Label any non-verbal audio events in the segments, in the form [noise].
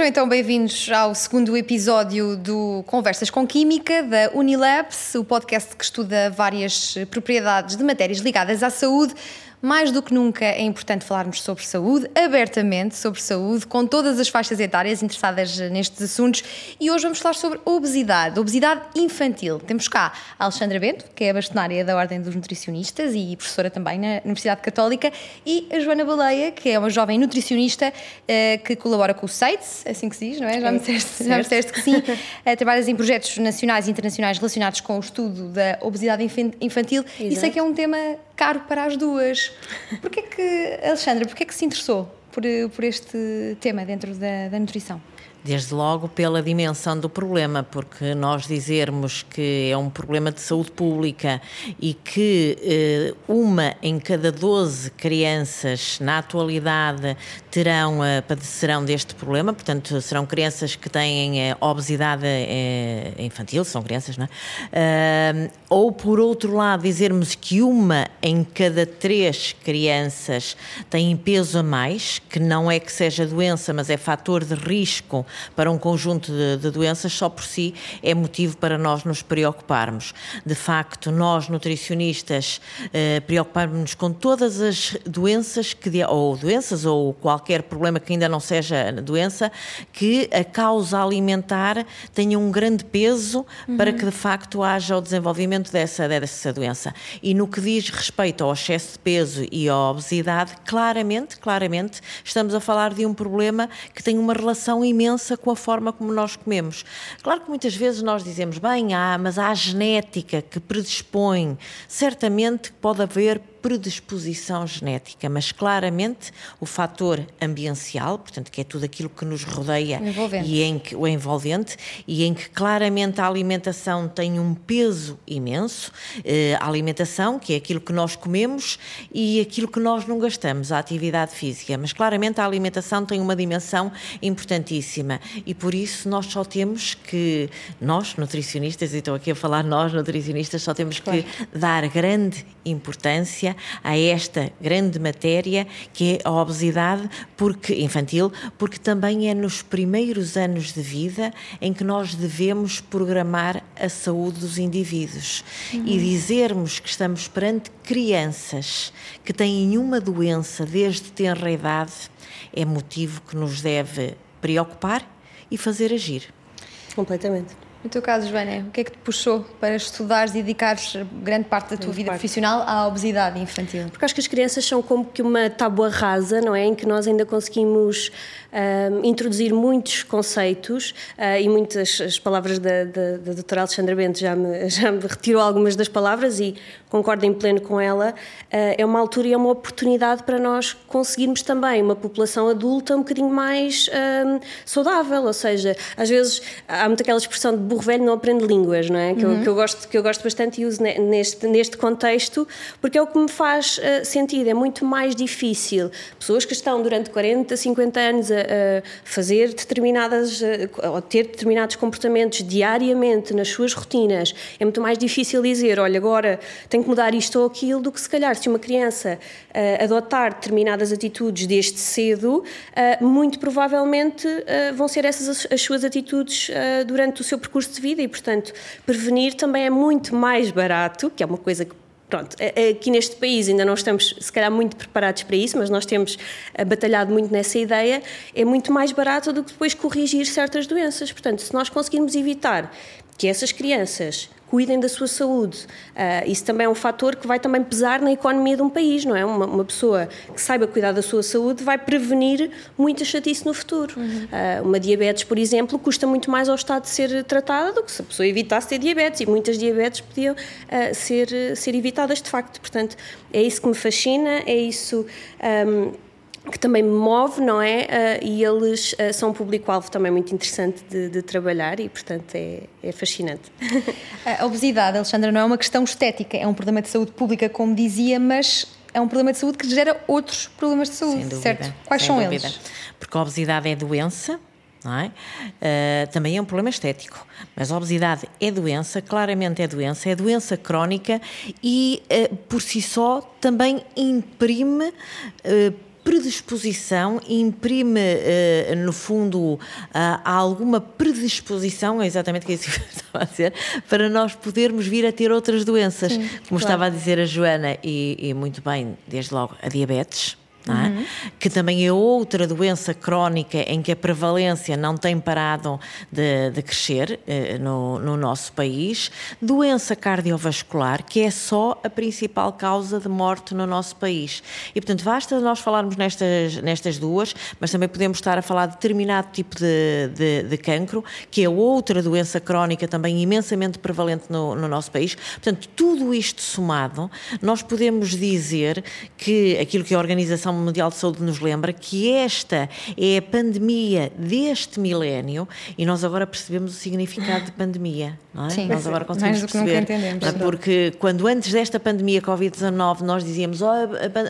Sejam então bem-vindos ao segundo episódio do Conversas com Química da Unilabs, o podcast que estuda várias propriedades de matérias ligadas à saúde mais do que nunca é importante falarmos sobre saúde, abertamente sobre saúde, com todas as faixas etárias interessadas nestes assuntos. E hoje vamos falar sobre obesidade, obesidade infantil. Temos cá a Alexandra Bento, que é bastonária da Ordem dos Nutricionistas e professora também na Universidade Católica, e a Joana Baleia, que é uma jovem nutricionista uh, que colabora com o SEITS, assim que se diz, não é? Já me disseste, já me disseste que sim. Uh, [laughs] trabalhas em projetos nacionais e internacionais relacionados com o estudo da obesidade infantil Exato. e sei que é um tema caro para as duas. Porquê que, Alexandra, porquê que se interessou por, por este tema dentro da, da nutrição? Desde logo pela dimensão do problema, porque nós dizermos que é um problema de saúde pública e que eh, uma em cada 12 crianças na atualidade terão, eh, padecerão deste problema, portanto, serão crianças que têm eh, obesidade eh, infantil, são crianças, não é? ou por outro lado, dizermos que uma em cada três crianças tem peso a mais, que não é que seja doença, mas é fator de risco para um conjunto de, de doenças, só por si é motivo para nós nos preocuparmos. De facto, nós nutricionistas eh, preocuparmos-nos com todas as doenças que ou doenças ou qualquer problema que ainda não seja doença que a causa alimentar tenha um grande peso uhum. para que de facto haja o desenvolvimento dessa dessa doença. E no que diz respeito ao excesso de peso e à obesidade, claramente, claramente estamos a falar de um problema que tem uma relação imensa com a forma como nós comemos. Claro que muitas vezes nós dizemos, bem, há, mas há a genética que predispõe. Certamente pode haver predisposição genética, mas claramente o fator ambiental, portanto, que é tudo aquilo que nos rodeia e em que o envolvente e em que claramente a alimentação tem um peso imenso, eh, a alimentação, que é aquilo que nós comemos e aquilo que nós não gastamos, a atividade física, mas claramente a alimentação tem uma dimensão importantíssima e por isso nós só temos que nós nutricionistas, e estou aqui a falar nós nutricionistas, só temos claro. que dar grande importância a esta grande matéria que é a obesidade porque, infantil, porque também é nos primeiros anos de vida em que nós devemos programar a saúde dos indivíduos uhum. e dizermos que estamos perante crianças que têm uma doença desde tenra idade é motivo que nos deve preocupar e fazer agir. Completamente. No teu caso, Joana, o que é que te puxou para estudares e dedicares grande parte da tua vida parte. profissional à obesidade infantil? Porque acho que as crianças são como que uma tábua rasa, não é? Em que nós ainda conseguimos uh, introduzir muitos conceitos uh, e muitas as palavras da, da, da doutora Alexandra Bento já me, [laughs] já me retirou algumas das palavras e concordo em pleno com ela. Uh, é uma altura e é uma oportunidade para nós conseguirmos também uma população adulta um bocadinho mais saudável, ou seja, às vezes há muito aquela expressão de burro velho não aprende línguas, não é? Que, uhum. eu, que, eu, gosto, que eu gosto bastante e uso neste, neste contexto, porque é o que me faz uh, sentido. É muito mais difícil pessoas que estão durante 40, 50 anos a, a fazer determinadas, a, ou ter determinados comportamentos diariamente nas suas rotinas, é muito mais difícil dizer, olha, agora tenho que mudar isto ou aquilo, do que se calhar se uma criança uh, adotar determinadas atitudes desde cedo, uh, muito provavelmente vão ser essas as, as suas atitudes durante o seu percurso de vida e, portanto, prevenir também é muito mais barato, que é uma coisa que Pronto, aqui neste país ainda não estamos, se calhar, muito preparados para isso, mas nós temos batalhado muito nessa ideia. É muito mais barato do que depois corrigir certas doenças. Portanto, se nós conseguirmos evitar que essas crianças cuidem da sua saúde. Uh, isso também é um fator que vai também pesar na economia de um país, não é? Uma, uma pessoa que saiba cuidar da sua saúde vai prevenir muita chatice no futuro. Uhum. Uh, uma diabetes, por exemplo, custa muito mais ao Estado ser tratada do que se a pessoa evitasse ter diabetes e muitas diabetes podiam uh, ser, ser evitadas de facto. Portanto, é isso que me fascina, é isso. Um, que também me move, não é? Uh, e eles uh, são um público-alvo também muito interessante de, de, trabalhar e, portanto, é, é fascinante. [laughs] A obesidade, Alexandra, não é uma questão estética, é um problema de saúde pública, como dizia, mas é um problema de saúde que gera outros problemas de saúde, dúvida, certo? Quais são dúvida. eles? Porque a obesidade é doença, não é? Uh, também é um problema estético, mas a obesidade é doença, claramente é doença, é doença crónica e, uh, por si só, também imprime uh, predisposição, imprime, uh, no fundo, uh, alguma predisposição, é exatamente o que eu [laughs] estava a dizer, para nós podermos vir a ter outras doenças. Sim, Como claro. estava a dizer a Joana, e, e muito bem, desde logo, a diabetes é? Uhum. que também é outra doença crónica em que a prevalência não tem parado de, de crescer eh, no, no, nosso país, doença cardiovascular, que é só a principal causa de morte no nosso país. E, portanto, basta nós falarmos nestas, nestas duas, mas também podemos estar a falar de determinado tipo de, de, de cancro, que é outra doença crónica também imensamente prevalente no, no nosso país. Portanto, tudo isto somado, nós podemos dizer que aquilo que a Organização Organização Mundial de Saúde nos lembra que esta é a pandemia deste milénio e nós agora percebemos o significado de pandemia, não é? Sim, nós agora conseguimos perceber. É? Porque quando antes desta pandemia Covid-19 nós dizíamos oh,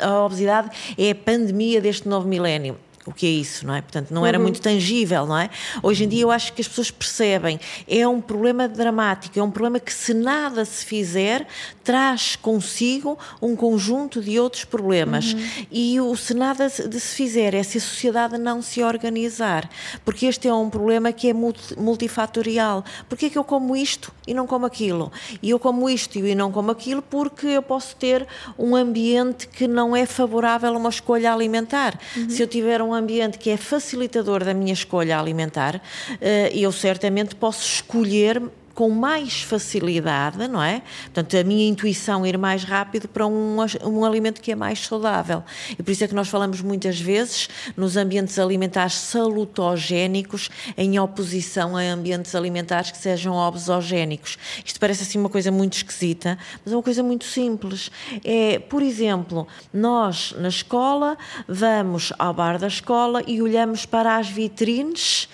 a obesidade é a pandemia deste novo milénio o que é isso, não é? Portanto, não era uhum. muito tangível, não é? Hoje em dia eu acho que as pessoas percebem, é um problema dramático, é um problema que se nada se fizer, traz consigo um conjunto de outros problemas. Uhum. E o se nada se fizer é se a sociedade não se organizar, porque este é um problema que é multifatorial. Porquê é que eu como isto e não como aquilo? E eu como isto e não como aquilo porque eu posso ter um ambiente que não é favorável a uma escolha alimentar. Uhum. Se eu tiver um um ambiente que é facilitador da minha escolha alimentar, eh, eu certamente posso escolher com mais facilidade, não é? Portanto, a minha intuição ir mais rápido para um, um alimento que é mais saudável. E por isso é que nós falamos muitas vezes nos ambientes alimentares salutogénicos em oposição a ambientes alimentares que sejam obesogénicos. Isto parece assim uma coisa muito esquisita, mas é uma coisa muito simples. É, por exemplo, nós na escola vamos ao bar da escola e olhamos para as vitrines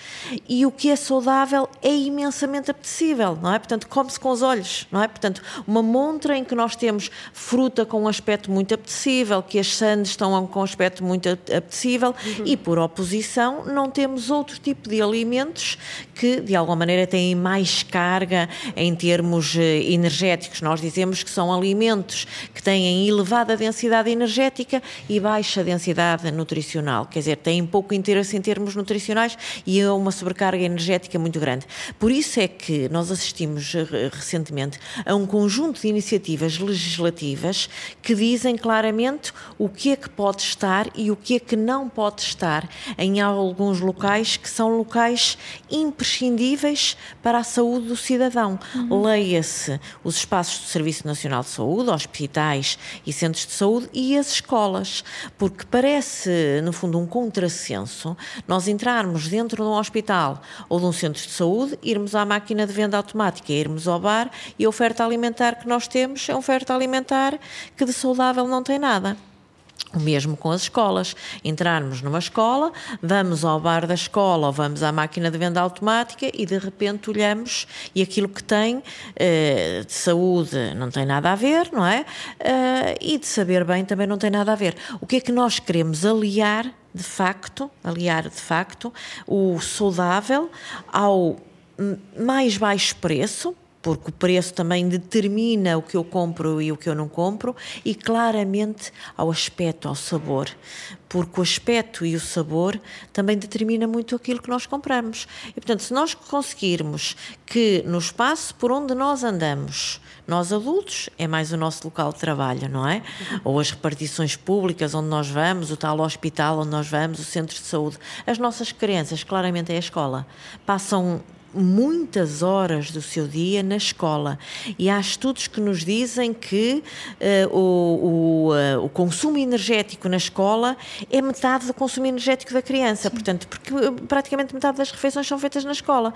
e o que é saudável é imensamente apetecível não é? Portanto, come-se com os olhos, não é? Portanto, uma montra em que nós temos fruta com um aspecto muito apetecível, que as sandes estão com um aspecto muito apetecível uhum. e, por oposição, não temos outro tipo de alimentos que, de alguma maneira, têm mais carga em termos eh, energéticos. Nós dizemos que são alimentos que têm elevada densidade energética e baixa densidade nutricional, quer dizer, têm pouco interesse em termos nutricionais e é uma sobrecarga energética muito grande. Por isso é que nós assistimos eh, recentemente a um conjunto de iniciativas legislativas que dizem claramente o que é que pode estar e o que é que não pode estar em alguns locais que são locais imprescindíveis para a saúde do cidadão. Uhum. Leia-se os espaços do Serviço Nacional de Saúde, hospitais e centros de saúde e as escolas, porque parece, no fundo, um contrassenso nós entrarmos dentro de um hospital ou de um centro de saúde, irmos à máquina de venda automática irmos ao bar e a oferta alimentar que nós temos é uma oferta alimentar que de saudável não tem nada. O mesmo com as escolas. Entrarmos numa escola, vamos ao bar da escola ou vamos à máquina de venda automática e de repente olhamos e aquilo que tem eh, de saúde não tem nada a ver, não é? Eh, e de saber bem também não tem nada a ver. O que é que nós queremos aliar de facto, aliar de facto, o saudável ao mais baixo preço, porque o preço também determina o que eu compro e o que eu não compro, e claramente ao aspecto, ao sabor, porque o aspecto e o sabor também determina muito aquilo que nós compramos. E portanto, se nós conseguirmos que no espaço por onde nós andamos, nós adultos, é mais o nosso local de trabalho, não é? Ou as repartições públicas onde nós vamos, o tal hospital onde nós vamos, o centro de saúde. As nossas crianças, claramente, é a escola. Passam muitas horas do seu dia na escola. E há estudos que nos dizem que uh, o, o, uh, o, consumo energético na escola é metade do consumo energético da criança. Sim. Portanto, porque eh, praticamente metade das refeições são feitas na escola.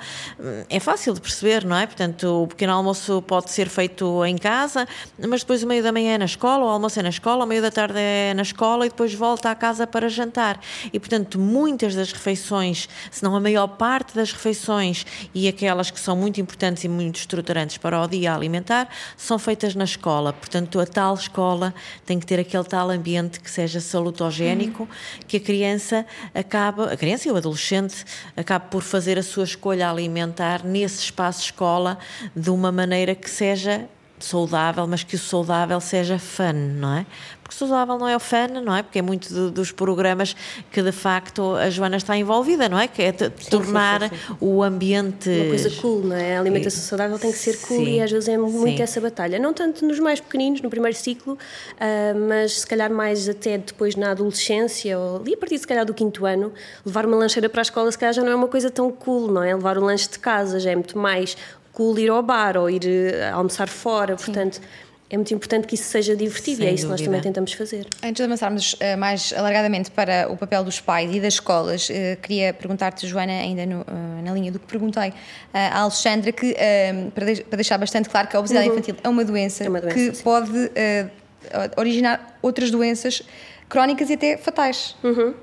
É fácil de perceber, não é? Portanto, o pequeno almoço pode ser feito em casa, mas depois o meio da manhã é na escola, o almoço é na escola, o meio da tarde é na escola e depois volta à casa para jantar. E, portanto, muitas das refeições, se não a maior parte das refeições e aquelas que são muito importantes e muito estruturantes para o dia alimentar são feitas na escola. Portanto, a tal escola tem que ter aquele tal ambiente que seja salutogénico, uhum. que a criança acaba, a criança e o adolescente acabe por fazer a sua escolha alimentar nesse espaço escola de uma maneira que seja saudável, mas que o saudável seja fun, não é? Porque saudável não é o fun, não é? Porque é muito de, dos programas que de facto a Joana está envolvida, não é? Que é sim, tornar sim, sim, o ambiente. Uma coisa cool, não é? A alimentação saudável tem que ser cool e às vezes é muito essa batalha. Não tanto nos mais pequeninos, no primeiro ciclo, uh, mas se calhar mais até depois na adolescência, ou ali a partir se calhar do quinto ano, levar uma lancheira para a escola se calhar já não é uma coisa tão cool, não é? Levar o lanche de casa já é muito mais cool ir ao bar ou ir uh, almoçar fora, portanto é muito importante que isso seja divertido Sem e é isso que nós também tentamos fazer. Antes de avançarmos uh, mais alargadamente para o papel dos pais e das escolas, uh, queria perguntar-te, Joana, ainda no, uh, na linha do que perguntei à Alexandra, que para, de para, deixar bastante claro que a obesidade uhum. infantil é uma doença, é uma doença que sim. pode originar outras doenças crónicas e até fatais. Uhum.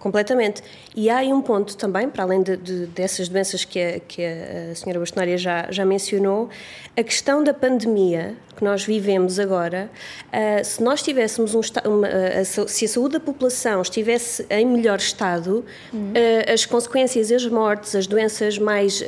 Completamente. E há aí um ponto também, para além de, de, dessas doenças que a, que a senhora Bastonária já, já mencionou, a questão da pandemia que nós vivemos agora, uh, se nós tivéssemos um uma, uh, se a saúde da população estivesse em melhor estado, uhum. uh, as consequências, as mortes, as doenças mais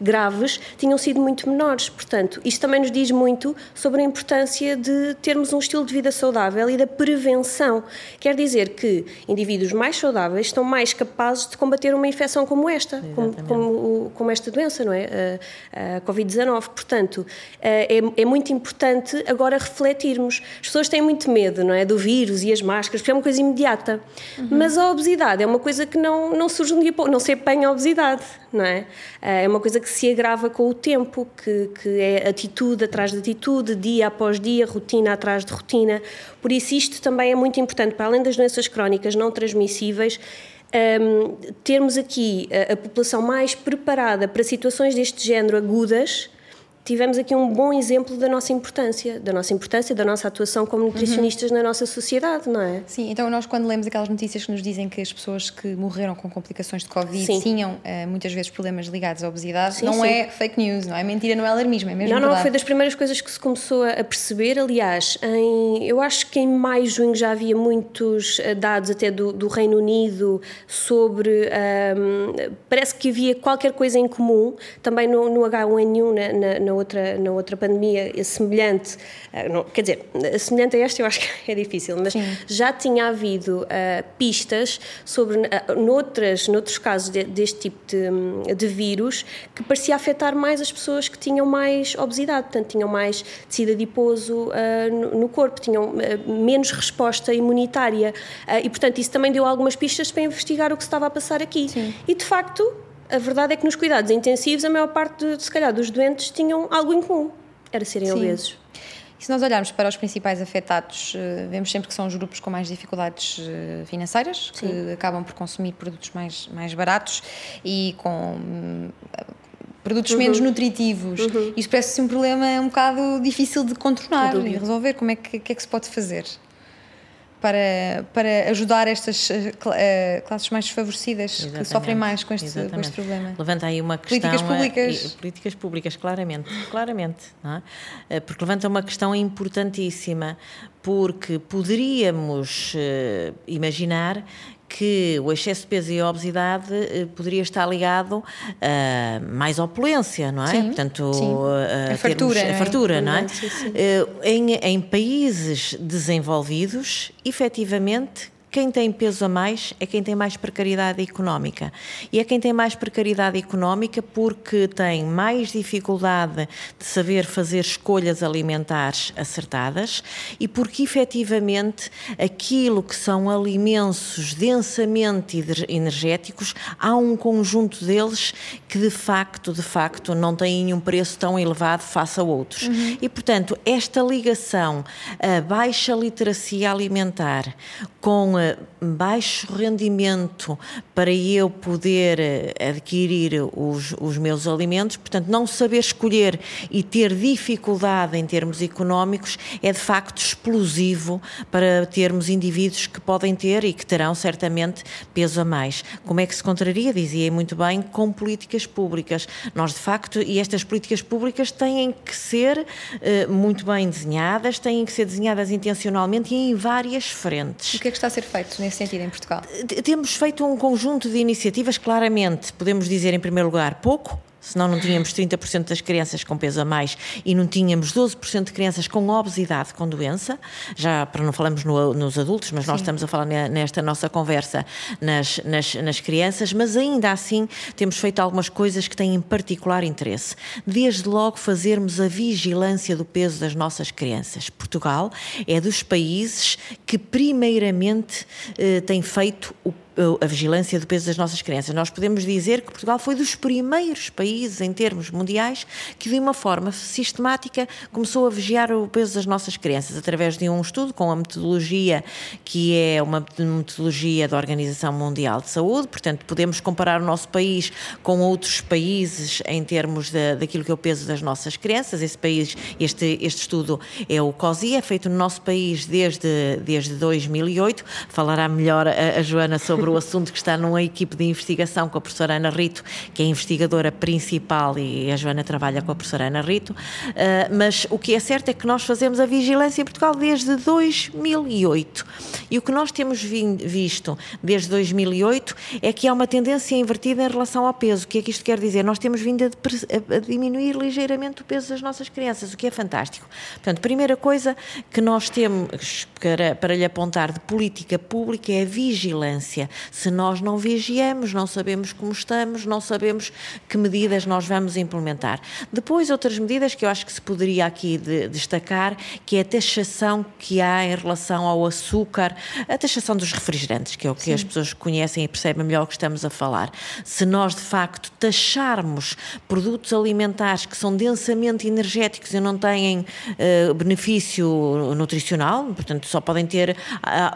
graves tinham sido muito menores. Portanto, isto também nos diz muito sobre a importância de termos um estilo de vida saudável e da prevenção. Quer dizer que indivíduos mais saudáveis estão mais capazes de combater uma infecção como esta, como, como, como, esta doença, não é? A, a Covid-19. Portanto, é, é muito importante importante agora refletirmos. As pessoas têm muito medo, não é? Do vírus e as máscaras, porque é uma coisa imediata. Uhum. Mas a obesidade é uma coisa que não, não surge um dia pouco, não se apanha a obesidade, não é? É uma coisa que se agrava com o tempo, que, que é atitude atrás de atitude, dia após dia, rotina atrás de rotina. Por isso, isto também é muito importante, para além das doenças crónicas não transmissíveis. Um, termos aqui a, a população mais preparada para situações deste género agudas, tivemos aqui um bom exemplo da nossa importância, da nossa importância, da nossa atuação como nutricionistas uhum. na nossa sociedade, não é? Sim, então nós quando lemos aquelas notícias que nos dizem que as pessoas que morreram com complicações de Covid sim. tinham uh, muitas vezes problemas ligados à obesidade, sim, não sim. é fake news, não é mentira, não é alarmismo, é mesmo Não, verdade. não, foi das primeiras coisas que se começou a perceber, aliás, em, eu acho que em maio, junho já havia muitos eh, dados até do, do Reino Unido sobre, um, ehm, parece que havia qualquer coisa em comum, também no, no H1N1, na, na, na outra, na outra pandemia semelhante, eh, não, quer dizer, semelhante a esta eu acho que [laughs] é difícil, mas Sim. já tinha havido uh, pistas sobre, uh, noutras, noutros casos de, deste tipo de, de, vírus, que parecia afetar mais as pessoas que tinham mais obesidade, portanto, tinham mais tecido adiposo uh, no, no, corpo, tinham menos resposta imunitária. e, portanto, isso também deu algumas pistas para investigar o que se estava a passar aqui. Sim. E, de facto, a verdade é que nos cuidados intensivos a maior parte, de, se calhar, dos doentes tinham algo em comum, era serem Sim. obesos. E se nós olharmos para os principais afetados, eh, vemos sempre que são os grupos com mais dificuldades eh, financeiras, Sim. que acabam por consumir produtos mais, mais baratos e com hum, produtos uhum. menos nutritivos. Uhum. Isto parece-se um problema um bocado difícil de contornar e resolver. Como é que, que é que se pode fazer? Para, para ajudar estas uh, classes mais desfavorecidas Exatamente. que sofrem mais com este, com este, problema. Levanta aí uma questão. Políticas públicas. Uh, políticas públicas, claramente. claramente é? uh, porque levanta uma questão importantíssima, porque poderíamos imaginar que o excesso de peso e a obesidade eh, poderia estar ligado a mais opulência, não é? Sim, Portanto, sim. A, a, fartura, a fartura, não é? É? Sim, eh, em, em países desenvolvidos, efetivamente, quem tem peso a mais é quem tem mais precariedade económica. E é quem tem mais precariedade económica porque tem mais dificuldade de saber fazer escolhas alimentares acertadas e porque efetivamente aquilo que são alimentos densamente energéticos, há um conjunto deles que de facto, de facto, não têm um preço tão elevado face a outros. Uhum. E portanto, esta ligação a baixa literacia alimentar com It. Baixo rendimento para eu poder eh, adquirir os, os meus alimentos, portanto, não saber escolher e ter dificuldade em termos económicos é de facto explosivo para termos indivíduos que podem ter e que terão certamente peso a mais. Como é que se contraria? Dizia muito bem, com políticas públicas. Nós, de facto, e estas políticas públicas têm que ser uh, muito bem desenhadas, têm que ser desenhadas intencionalmente e em várias frentes. O que é que está a ser feito nesse sentido em Portugal? Temos feito um conjunto de iniciativas, claramente, podemos dizer em primeiro lugar, pouco, senão não tínhamos 30% das crianças com peso a mais e não tínhamos 12% de crianças com obesidade com doença, já para não falarmos no, nos adultos, mas Sim. nós estamos a falar nesta nossa conversa nas, nas, nas crianças, mas ainda assim temos feito algumas coisas que têm em particular interesse. Desde logo fazermos a vigilância do peso das nossas crianças. Portugal é dos países que primeiramente eh, tem feito o a vigilância do peso das nossas crianças. Nós podemos dizer que Portugal foi dos primeiros países, em termos mundiais, que de uma forma sistemática começou a vigiar o peso das nossas crianças, através de um estudo com a metodologia que é uma metodologia da Organização Mundial de Saúde, portanto, podemos comparar o nosso país com outros países em termos de, daquilo que é o peso das nossas crianças. Esse país, este, este estudo é o COSI, é feito no nosso país desde, desde 2008. Falará melhor a, a Joana sobre o assunto que está numa equipe de investigação com a professora Ana Rito, que é a investigadora principal e a Joana trabalha com a professora Ana Rito, uh, mas o que é certo é que nós fazemos a vigilância em Portugal desde 2008 e o que nós temos visto desde 2008 é que há uma tendência invertida em relação ao peso. O que é que isto quer dizer? Nós temos vindo a, a diminuir ligeiramente o peso das nossas crianças, o que é fantástico. Portanto, primeira coisa que nós temos para, para lhe apontar de política pública é a vigilância se nós não vigiamos, não sabemos como estamos, não sabemos que medidas nós vamos implementar. Depois, outras medidas que eu acho que se poderia aqui de, destacar, que é a taxação que há em relação ao açúcar, a taxação dos refrigerantes, que é o que Sim. as pessoas conhecem e percebem melhor o que estamos a falar. Se nós, de facto, taxarmos produtos alimentares que são densamente energéticos e não têm uh, benefício nutricional, portanto, só podem ter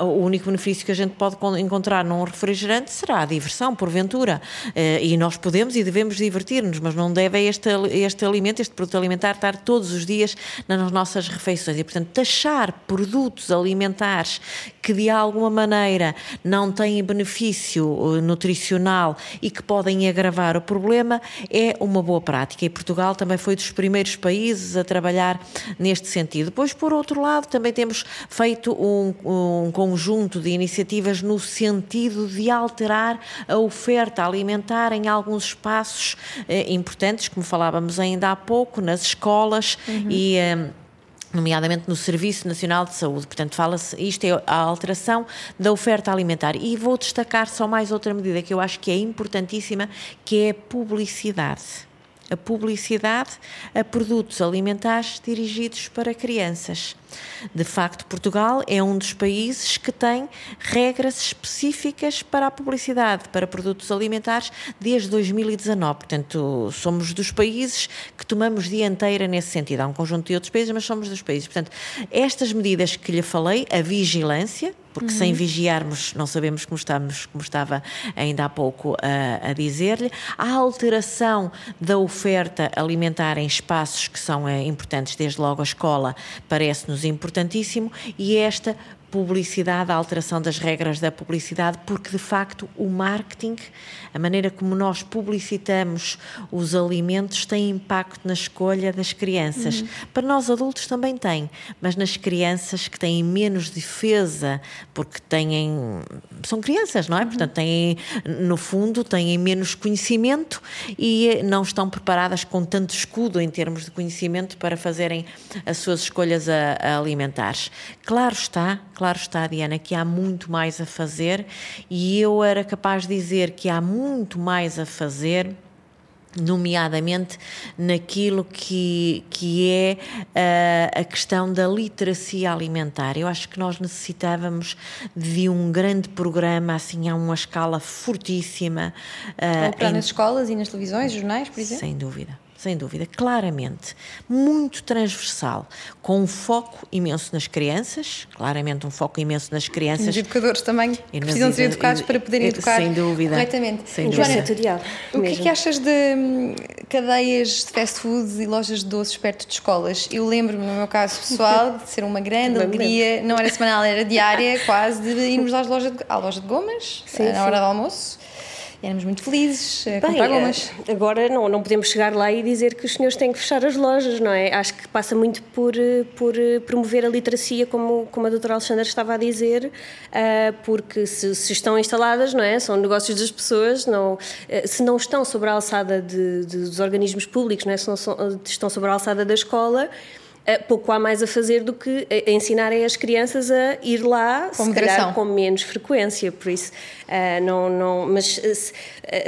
uh, o único benefício que a gente pode encontrar num refrigerante será a diversão, porventura. Eh, e nós podemos e devemos divertir-nos, mas não deve este, este alimento, este produto alimentar, estar todos os dias nas nossas refeições. E, portanto, taxar produtos alimentares que de alguma maneira não têm benefício eh, nutricional e que podem agravar o problema é uma boa prática. E Portugal também foi dos primeiros países a trabalhar neste sentido. Depois, por outro lado, também temos feito um, um conjunto de iniciativas no sentido de alterar a oferta alimentar em alguns espaços eh, importantes, como falávamos ainda há pouco, nas escolas uhum. e. Eh, nomeadamente no Serviço Nacional de Saúde. Portanto, fala-se, isto é a alteração da oferta alimentar. E vou destacar só mais outra medida que eu acho que é importantíssima, que é a publicidade a publicidade a produtos alimentares dirigidos para crianças. De facto, Portugal é um dos países que tem regras específicas para a publicidade, para produtos alimentares, desde 2019. Portanto, somos dos países que tomamos dianteira nesse sentido. Há um conjunto de outros países, mas somos dos países. Portanto, estas medidas que lhe falei, a vigilância, porque uhum. sem vigiarmos não sabemos como estamos, como estava ainda há pouco a, a dizer-lhe. A alteração da oferta alimentar em espaços que são é, importantes, desde logo a escola, parece-nos importantíssimo, e esta publicidade, a alteração das regras da publicidade, porque de facto o marketing, a maneira como nós publicitamos os alimentos, tem impacto na escolha das crianças. Uhum. Para nós adultos também tem, mas nas crianças que têm menos defesa, porque têm. são crianças, não é? Uhum. Portanto, têm, no fundo, têm menos conhecimento e não estão preparadas com tanto escudo em termos de conhecimento para fazerem as suas escolhas a, a alimentares. Claro está, claro claro está, Diana, que há muito mais a fazer e eu era capaz de dizer que há muito mais a fazer nomeadamente naquilo que, que é uh, a questão da literacia alimentar. Eu acho que nós necessitávamos de um grande programa, assim, a uma escala fortíssima. Uh, em... nas escolas e nas televisões, jornais, por exemplo? Sem dúvida sem dúvida, claramente, muito transversal, com um foco imenso nas crianças, claramente um foco imenso nas crianças. Os educadores também precisam ser educados para poderem educar sem dúvida, corretamente. Sem dúvida. Joana, o que é que achas de hum, cadeias de fast food e lojas de doces perto de escolas? Eu lembro-me, no meu caso pessoal, de ser uma grande [laughs] alegria, não era semanal, era diária, quase, de irmos às lojas de, à loja de gomas, sim, na hora sim. do almoço éramos muito felizes a comprar gomas. Eh, agora não, não podemos chegar lá e dizer que os senhores têm que fechar as lojas, não é? Acho que passa muito por, eh, por eh, promover a literacia, como, como a doutora Alexandra estava a dizer, porque se, se, estão instaladas, não é? São negócios das pessoas, não, se não estão sobre a alçada de, de, dos organismos públicos, não é? Se não estão sobre a alçada da escola, eh, pouco há mais a fazer do que ensinarem as crianças a ir lá, com se calhar com menos frequência, por isso uh, não, não, mas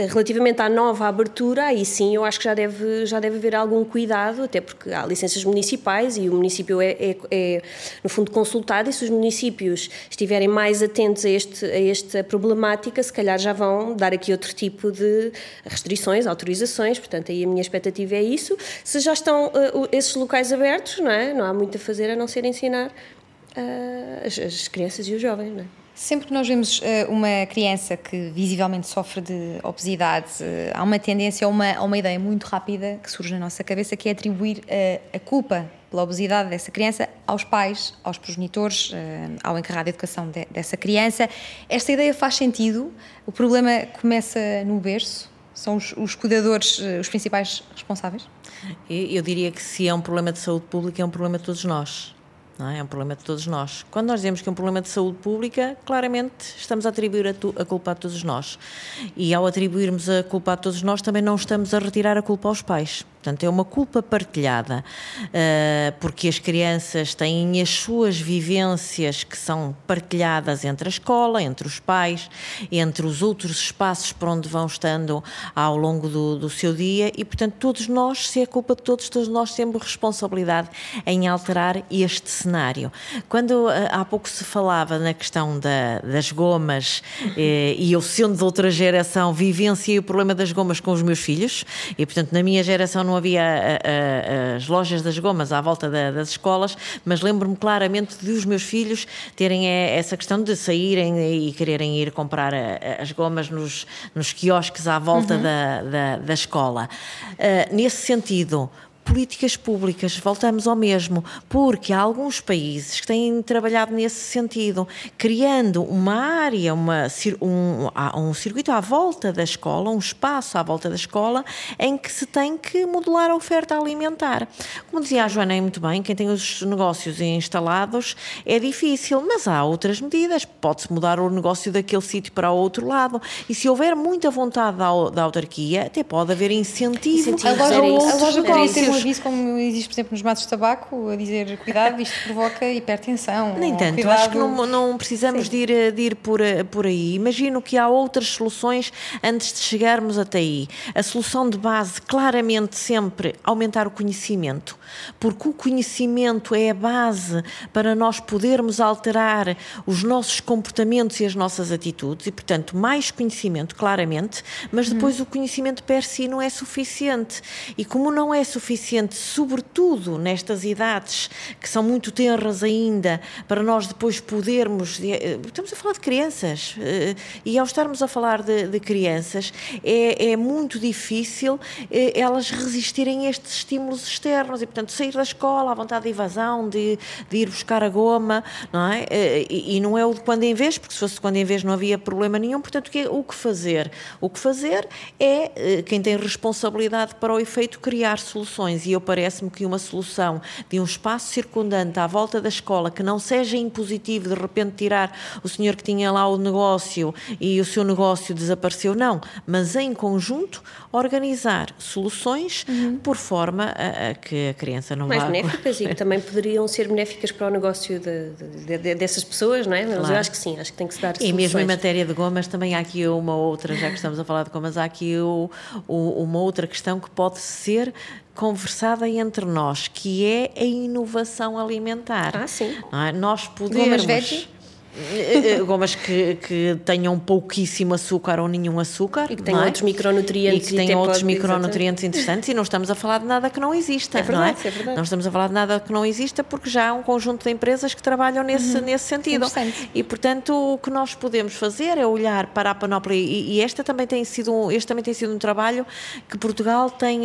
relativamente à nova abertura, aí sim eu acho que já deve, já deve haver algum cuidado, até porque há licenças municipais e o município é, é, é no fundo consultado e se os municípios estiverem mais atentos a, este, a esta problemática, se calhar já vão dar aqui outro tipo de restrições, autorizações, portanto aí a minha expectativa é isso. Se já estão esses locais abertos, não é? Não há muito a fazer a não ser ensinar uh, as, as, crianças e os jovens, não é? Sempre que nós vemos uh, uma criança que visivelmente sofre de obesidade, uh, há uma tendência uma, uma ideia muito rápida que surge na nossa cabeça que é atribuir a culpa pela obesidade dessa criança aos pais, aos progenitores, ao encarregado de educação de, dessa criança. Esta ideia faz sentido? O problema começa no berço? São os, os cuidadores os principais responsáveis? Eu diria que se é um problema de saúde pública, é um problema de todos nós. É? é um problema de todos nós. Quando nós dizemos que é um problema de saúde pública, claramente estamos a atribuir a, tu, a, culpa a todos nós. E ao atribuirmos a culpa a todos nós, também não estamos a retirar a culpa aos pais. Portanto, é uma culpa partilhada, uh, porque as crianças têm as suas vivências que são partilhadas entre a escola, entre os pais, entre os outros espaços por onde vão estando ao longo do, do seu dia e, portanto, todos nós, se é culpa de todos, todos nós temos responsabilidade em alterar este cenário. Quando uh, há pouco se falava na questão da, das gomas eh, e eu, sendo de outra geração, vivenciei o problema das gomas com os meus filhos e, portanto, na minha geração não havia a, a, as lojas das gomas à volta da, das escolas, mas lembro-me claramente de os meus filhos terem eh, essa questão de saírem e quererem ir comprar eh, as gomas nos, nos quiosques à volta uhum. da, da, da, escola. Nesse sentido, políticas públicas, voltamos ao mesmo, porque há alguns países que têm trabalhado nesse sentido, criando uma área, uma, um, um circuito à volta da escola, um espaço à volta da escola, em que se tem que modular a oferta alimentar. Como dizia a Joana muito bem, quem tem os negócios instalados é difícil, mas há outras medidas, pode-se mudar o negócio daquele sítio para o outro lado, e se houver muita vontade da, da autarquia, até pode haver incentivo. incentivo a loja, a loja um aviso como existe, por exemplo, nos matos de tabaco, a dizer cuidado, isto provoca hipertensão. Nem tanto, cuidado... acho que não, não precisamos de ir, de ir por, por aí. Imagino que há outras soluções antes de chegarmos até aí. A solução de base, claramente, sempre aumentar o conhecimento, porque o conhecimento é a base para nós podermos alterar os nossos comportamentos e as nossas atitudes, e, portanto, mais conhecimento, claramente, mas depois hum. o conhecimento per si não é suficiente. E como não é suficiente sobretudo nestas idades que são muito tenras ainda, para nós depois podermos. Eh, estamos a falar de crianças, eh, e ao estarmos a falar de, de crianças, é, é, muito difícil eh, elas resistirem a estes estímulos externos e, portanto, sair da escola, à vontade de evasão, de, de ir buscar a goma, não é? E, e, não é o de quando em vez, porque se fosse de quando em vez não havia problema nenhum, portanto, o que fazer? O que fazer é quem tem responsabilidade para o efeito criar soluções e eu parece-me que uma solução de um espaço circundante à volta da escola que não seja impositivo de repente tirar o senhor que tinha lá o negócio e o seu negócio desapareceu, não, mas em conjunto organizar soluções uhum. por forma a, a, que a criança não Mais vá... benéficas e que [laughs] também poderiam ser benéficas para o negócio de, de, de, dessas pessoas, não é? Mas claro. eu acho que sim, acho que tem que se dar E mesmo em matéria de gomas também há aqui uma outra, já que estamos a falar de gomas, há aqui o, o, uma outra questão que pode ser conversada entre nós, que é a inovação alimentar. Ah, sim. É? Nós podemos... Gomas gomas que, que tenham pouquíssimo açúcar ou nenhum açúcar. E que tenham é? outros micronutrientes. E que tenham outros micronutrientes interessantes. E não estamos a falar de nada que não exista. É verdade, não é? é verdade. Não estamos a falar de nada que não exista porque já há um conjunto de empresas que trabalham nesse, uhum. nesse sentido. E, portanto, o que nós podemos fazer é olhar para a panóplia. E, e esta também tem sido este também tem sido um trabalho que Portugal tem,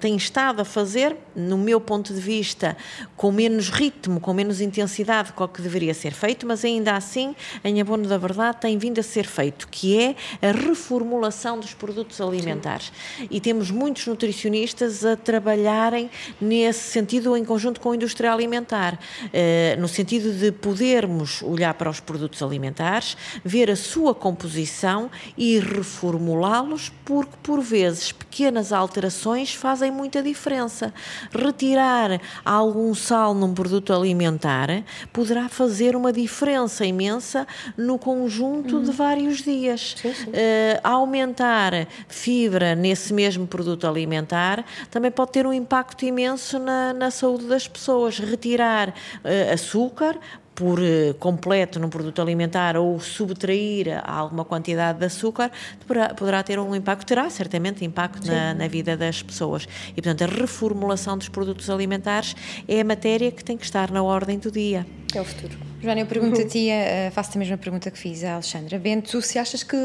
tem estado a fazer, no meu ponto de vista, com menos ritmo, com menos intensidade do que deveria ser feito, mas ainda assim, em abono da verdade, tem vindo a ser feito, que é a reformulação dos produtos alimentares. Sim. E temos muitos nutricionistas a trabalharem nesse sentido em conjunto com a indústria alimentar, eh, no sentido de podermos olhar para os produtos alimentares, ver a sua composição e reformulá-los, porque por vezes pequenas alterações fazem muita diferença. Retirar algum sal num produto alimentar poderá fazer uma diferença imensa no conjunto uhum. de vários dias. Sim, sim. Uh, aumentar fibra nesse mesmo produto alimentar também pode ter um impacto imenso na, na saúde das pessoas. Retirar uh, açúcar por uh, completo num produto alimentar ou subtrair alguma quantidade de açúcar poderá, poderá ter um impacto, terá certamente impacto na, na, vida das pessoas. E, portanto, a reformulação dos produtos alimentares é a matéria que tem que estar na ordem do dia. É o futuro. Joana, eu pergunto a ti, uh, faço a mesma pergunta que fiz à Alexandra Bento, se achas que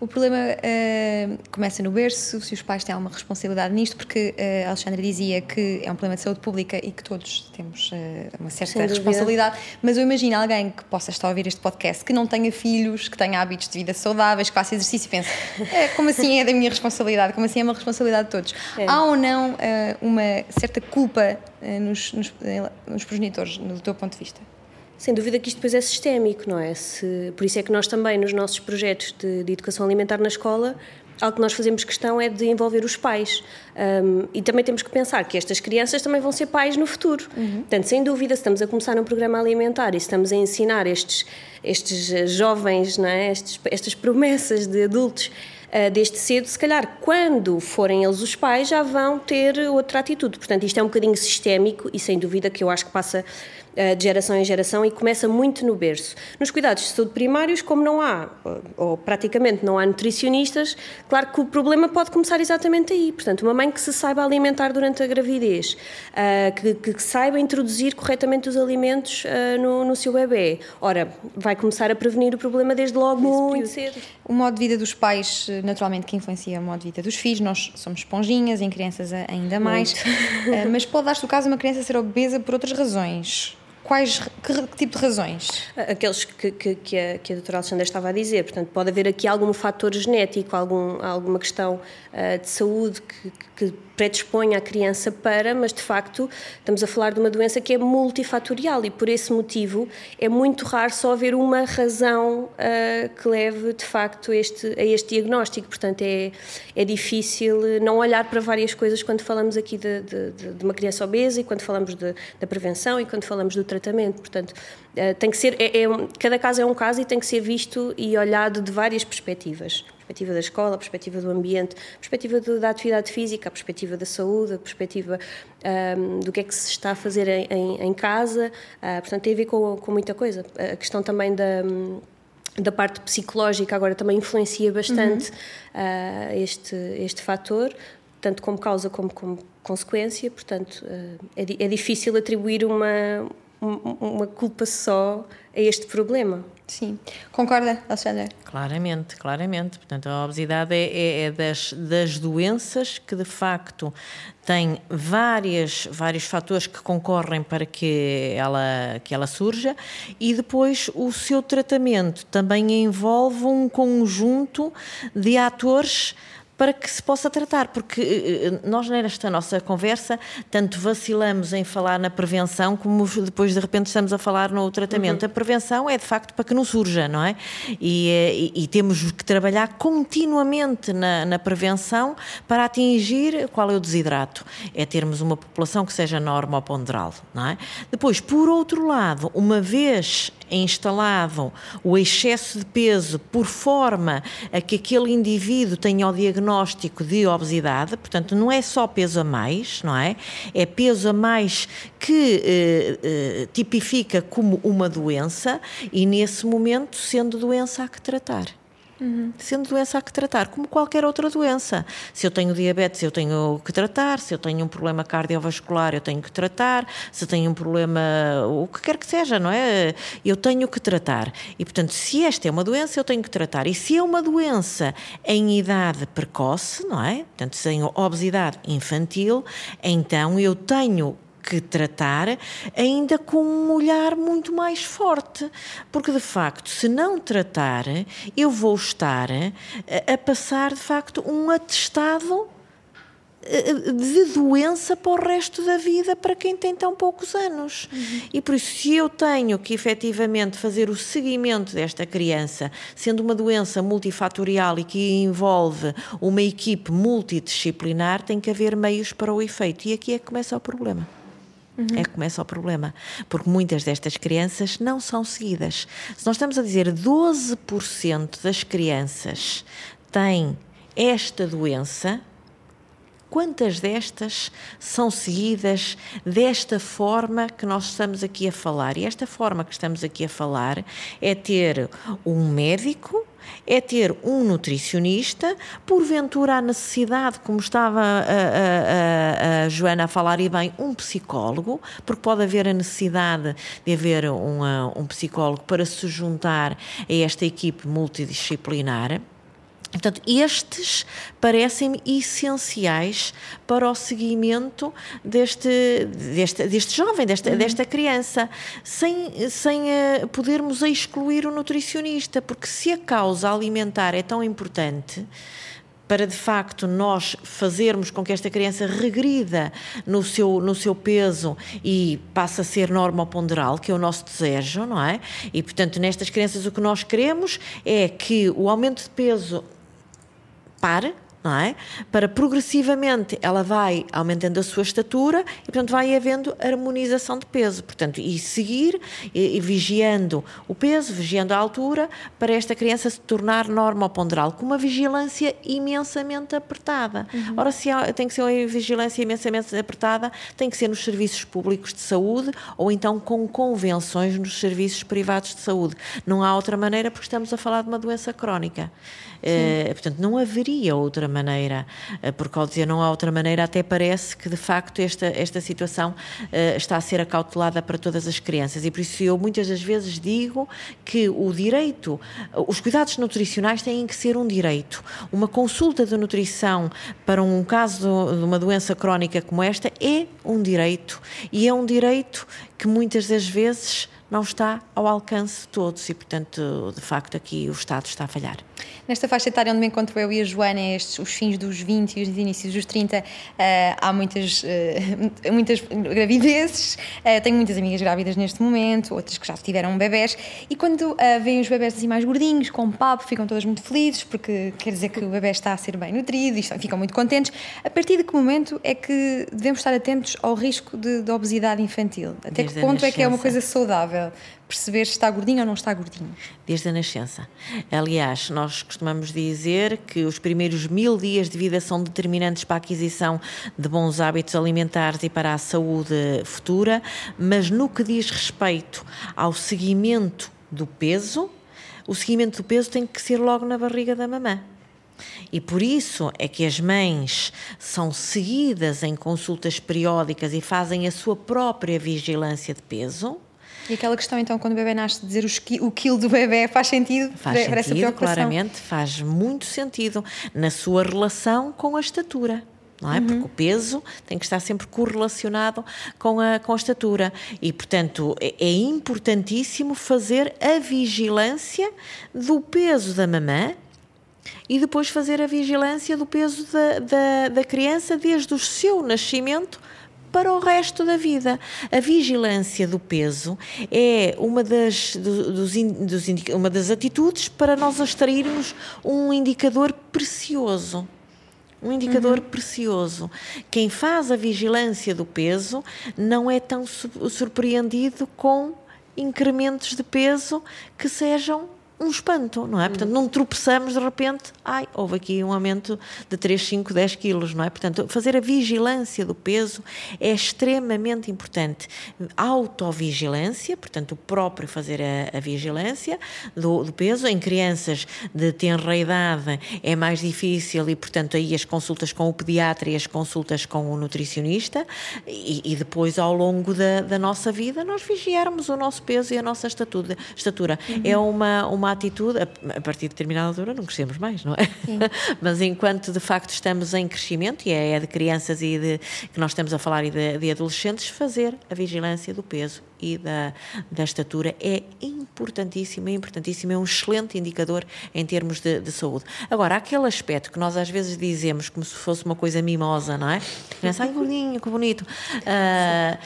o problema uh, começa no berço, se os pais têm alguma responsabilidade nisto, porque uh, a Alexandra dizia que é um problema de saúde pública e que todos temos uma certa responsabilidade, mas eu imagino alguém que possa estar a ouvir este podcast, que não tenha filhos, que tenha hábitos de vida saudáveis, que faça exercício e pense, é, como assim é da minha responsabilidade, como assim é uma responsabilidade de todos? É. Há ou não uma certa culpa nos, nos, nos progenitores, do teu ponto de vista? Sem dúvida que isto depois é sistémico, não é? Se, por isso é que nós também, nos nossos projetos de, de, educação alimentar na escola, algo que nós fazemos questão é de envolver os pais. Um, e também temos que pensar que estas crianças também vão ser pais no futuro. Uhum. Portanto, sem dúvida, se estamos a começar um programa alimentar e estamos a ensinar estes, estes eh, jovens, não é? Estes, estas promessas de adultos uh, desde cedo, se calhar quando forem eles os pais já vão ter outra atitude. Portanto, isto é um bocadinho sistémico e sem dúvida que eu acho que passa eh, de geração em geração e começa muito no berço. Nos cuidados de saúde primários, como não há, ou praticamente não há nutricionistas, claro que o problema pode começar exatamente aí. Portanto, uma mãe que se saiba alimentar durante a gravidez, eh, que, que saiba introduzir corretamente os alimentos eh, no, no seu bebê, ora, vai começar a prevenir o problema desde logo muito cedo. O modo de vida dos pais, naturalmente, que influencia o modo de vida dos filhos, nós somos esponjinhas, em crianças ainda mais, mas pode dar-se o caso de uma criança ser obesa por outras razões Quais, que, que, tipo de razões? Aqueles que, que, que, a, que a doutora Alexandra estava a dizer. Portanto, pode haver aqui algum fator genético, algum, alguma questão uh, de saúde que, que predispõe a criança para, mas de facto estamos a falar de uma doença que é multifatorial e por esse motivo é muito raro só haver uma razão uh, que leve de facto este, a este diagnóstico. Portanto, é, é difícil não olhar para várias coisas quando falamos aqui de, de, de uma criança obesa e quando falamos de, da prevenção e quando falamos do tratamento. Portanto, uh, tem que ser, é, é, cada caso é um caso e tem que ser visto e olhado de várias perspectivas perspectiva da escola, perspectiva do ambiente, perspectiva da atividade física, a perspectiva da saúde, a perspectiva um, do que é que se está a fazer em, em, em casa. Uh, portanto, tem a ver com, com muita coisa. A questão também da da parte psicológica agora também influencia bastante uhum. uh, este este fator tanto como causa como como consequência portanto uh, é, é difícil atribuir uma uma culpa só a este problema. Sim. Concorda, Alexandra? Claramente, claramente. Portanto, a obesidade é, é, é das, das doenças que, de facto, tem várias, vários fatores que concorrem para que ela, que ela surja e depois o seu tratamento também envolve um conjunto de atores para que se possa tratar, porque eh, eh, nós nesta nossa conversa tanto vacilamos em falar na prevenção como depois de repente estamos a falar no tratamento. Uhum. A prevenção é de facto para que não surja, não é? E, eh, e, e temos que trabalhar continuamente na, na, prevenção para atingir qual é o desidrato? É termos uma população que seja normoponderal, não é? Depois, por outro lado, uma vez instalado o excesso de peso por forma a que aquele indivíduo tenha o diagnóstico de obesidade, portanto, não é só peso a mais, não é? É peso a mais que eh, eh, tipifica como uma doença e, nesse momento, sendo doença, há que tratar. Uhum. Sendo doença há que tratar, como qualquer outra doença. Se eu tenho diabetes, eu tenho que tratar. Se eu tenho um problema cardiovascular, eu tenho que tratar. Se tenho um problema, o que quer que seja, não é? Eu tenho que tratar. E, portanto, se esta é uma doença, eu tenho que tratar. E se é uma doença em idade precoce, não é? Portanto, se tenho obesidade infantil, então eu tenho que tratar, ainda com um olhar muito mais forte, porque de facto, se não tratar, eu vou estar a, passar de facto um atestado de doença para o resto da vida para quem tem tão poucos anos. Uhum. E por isso, se eu tenho que efetivamente fazer o seguimento desta criança, sendo uma doença multifatorial e que envolve uma equipe multidisciplinar, tem que haver meios para o efeito. E aqui é que começa o problema. Uhum. É que começa o problema, porque muitas destas crianças não são seguidas. Se nós estamos a dizer 12% das crianças têm esta doença, quantas destas são seguidas desta forma que nós estamos aqui a falar? E esta forma que estamos aqui a falar é ter um médico é ter um nutricionista, porventura a necessidade, como estava a, a, a, Joana a falar e bem, um psicólogo, porque pode haver a necessidade de haver uma, um psicólogo para se juntar a esta equipe multidisciplinar. Portanto, estes parecem-me essenciais para o seguimento deste, deste, deste jovem, desta, uhum. desta criança, sem, sem uh, podermos excluir o nutricionista, porque se a causa alimentar é tão importante, para de facto nós fazermos com que esta criança regrida no seu, no seu peso e passe a ser normoponderal, que é o nosso desejo, não é? E portanto, nestas crianças o que nós queremos é que o aumento de peso pare não é? Para progressivamente ela vai aumentando a sua estatura e, portanto, vai havendo harmonização de peso. Portanto, e seguir e, e vigiando o peso, vigiando a altura, para esta criança se tornar normoponderal, com uma vigilância imensamente apertada. Uhum. Ora, se há, tem que ser uma vigilância imensamente apertada, tem que ser nos serviços públicos de saúde ou então com convenções nos serviços privados de saúde. Não há outra maneira porque estamos a falar de uma doença crónica. Uh, portanto, não haveria outra maneira, uh, porque ao dizer não há outra maneira, até parece que de facto esta, esta situação uh, está a ser acautelada para todas as crianças. E por isso eu muitas das vezes digo que o direito, os cuidados nutricionais têm que ser um direito. Uma consulta de nutrição para um caso de uma doença crónica como esta é um direito. E é um direito que muitas das vezes não está ao alcance de todos e, portanto, de facto, aqui o Estado está a falhar. Nesta faixa etária onde me encontro eu e a Joana, estes, os fins dos 20 e os inícios dos 30, uh, eh, há muitas, uh, [laughs] muitas gravidezes. Uh, tenho muitas amigas grávidas neste momento, outras que já tiveram bebés. E quando uh, veem os bebés assim mais gordinhos, com papo, ficam todas muito felizes, porque quer dizer que o bebê está a ser bem nutrido e ficam muito contentes. A partir de que momento é que devemos estar atentos ao risco de, de obesidade infantil? Até Desde que ponto é que é uma coisa saudável? Perceber se está gordinho ou não está gordinho? Desde a nascença. Aliás, nós costumamos dizer que os primeiros mil dias de vida são determinantes para a aquisição de bons hábitos alimentares e para a saúde futura, mas no que diz respeito ao seguimento do peso, o seguimento do peso tem que ser logo na barriga da mamã. E por isso é que as mães são seguidas em consultas periódicas e fazem a sua própria vigilância de peso e aquela questão, então, quando o bebê nasce, dizer o quilo do bebê faz sentido faz para sentido, essa claramente, faz muito sentido na sua relação com a estatura. Não é? Uhum. Porque o peso tem que estar sempre correlacionado com a, com a estatura. E, portanto, é, é importantíssimo fazer a vigilância do peso da mamã e depois fazer a vigilância do peso da, da, da criança desde o seu nascimento para o resto da vida. A vigilância do peso é uma das, dos, dos, uma das atitudes para nós extrairmos um indicador precioso um indicador uhum. precioso. Quem faz a vigilância do peso não é tão surpreendido com incrementos de peso que sejam um espanto, não é? Portanto, não tropeçamos de repente, ai, houve aqui um aumento de 3, 5, 10 quilos, não é? Portanto, fazer a vigilância do peso é extremamente importante. Autovigilância, portanto, o próprio fazer a, a vigilância do, do, peso. Em crianças de tenra idade é mais difícil e, portanto, aí as consultas com o pediatra e as consultas com o nutricionista e, e depois, ao longo da, da, nossa vida, nós vigiarmos o nosso peso e a nossa estatura. estatura. Uhum. É uma, uma uma atitude, a, partir de determinada altura não crescemos mais, não é? [laughs] Mas enquanto de facto estamos em crescimento, e é, é de crianças e de que nós estamos a falar e de, de adolescentes, fazer a vigilância do peso e da, da estatura é importantíssimo, é importantíssimo, é um excelente indicador em termos de, de, saúde. Agora, aquele aspecto que nós às vezes dizemos como se fosse uma coisa mimosa, não é? Criança, ai gordinho, que bonito. Uh,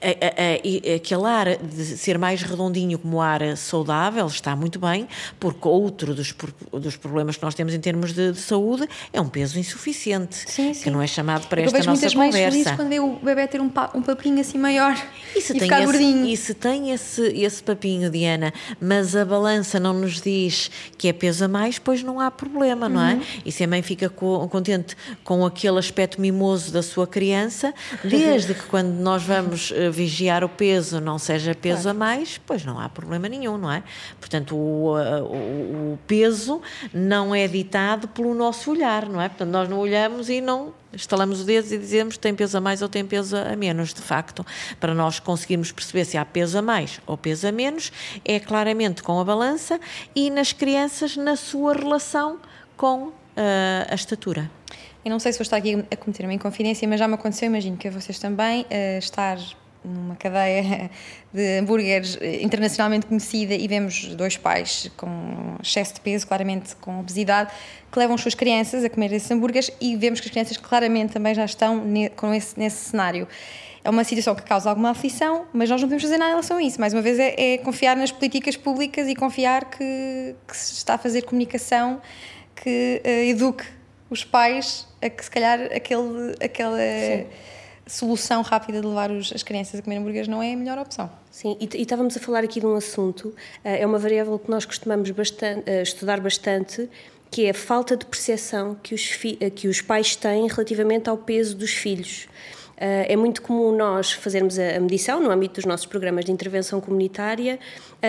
é, aquele ar de ser mais redondinho como ar saudável está muito bem, porque outro dos, dos problemas que nós temos em termos de, de saúde é um peso insuficiente, sim, sim. que não é chamado para esta nossa conversa. Eu vejo muitas mais quando vê o bebê ter um, um papinho assim maior e, se e ficar esse, E se tem esse, esse papinho, Diana, mas a balança não nos diz que é peso a mais, pois não há problema, não é? Uhum. E se a mãe fica contente com aquele aspecto mimoso da sua criança, [laughs] desde que quando nós vamos eh, vigiar o peso não seja peso claro. a mais, pois não há problema nenhum, não é? Portanto, o, o, o peso não é ditado pelo nosso olhar, não é? Portanto, nós não olhamos e não estalamos os dedos e dizemos tem peso a mais ou tem peso a menos. De facto, para nós conseguirmos perceber se há peso a mais ou peso a menos, é claramente com a balança e nas crianças na sua relação com uh, a estatura. Eu não sei se vou estar aqui a cometer uma inconfidência, mas já me aconteceu, imagino que a vocês também, uh, estar numa cadeia de hambúrgueres internacionalmente conhecida e vemos dois pais com excesso de peso, claramente com obesidade, que levam as suas crianças a comer esses hambúrgueres e vemos que as crianças claramente também já estão com esse, nesse cenário. É uma situação que causa alguma aflição, mas nós não podemos fazer nada em relação a isso. Mais uma vez, é, é confiar nas políticas públicas e confiar que, que, se está a fazer comunicação que uh, eduque os pais a que, se calhar, aquele, aquela. Sim solução rápida de levar os, as crianças a comer hambúrgueres não é a melhor opção. Sim, e, e estávamos a falar aqui de um assunto, eh, é uma variável que nós costumamos bastante, uh, estudar bastante, que é a falta de percepção que os, eh, que os pais têm relativamente ao peso dos filhos. É muito comum nós fazermos a medição no âmbito dos nossos programas de intervenção comunitária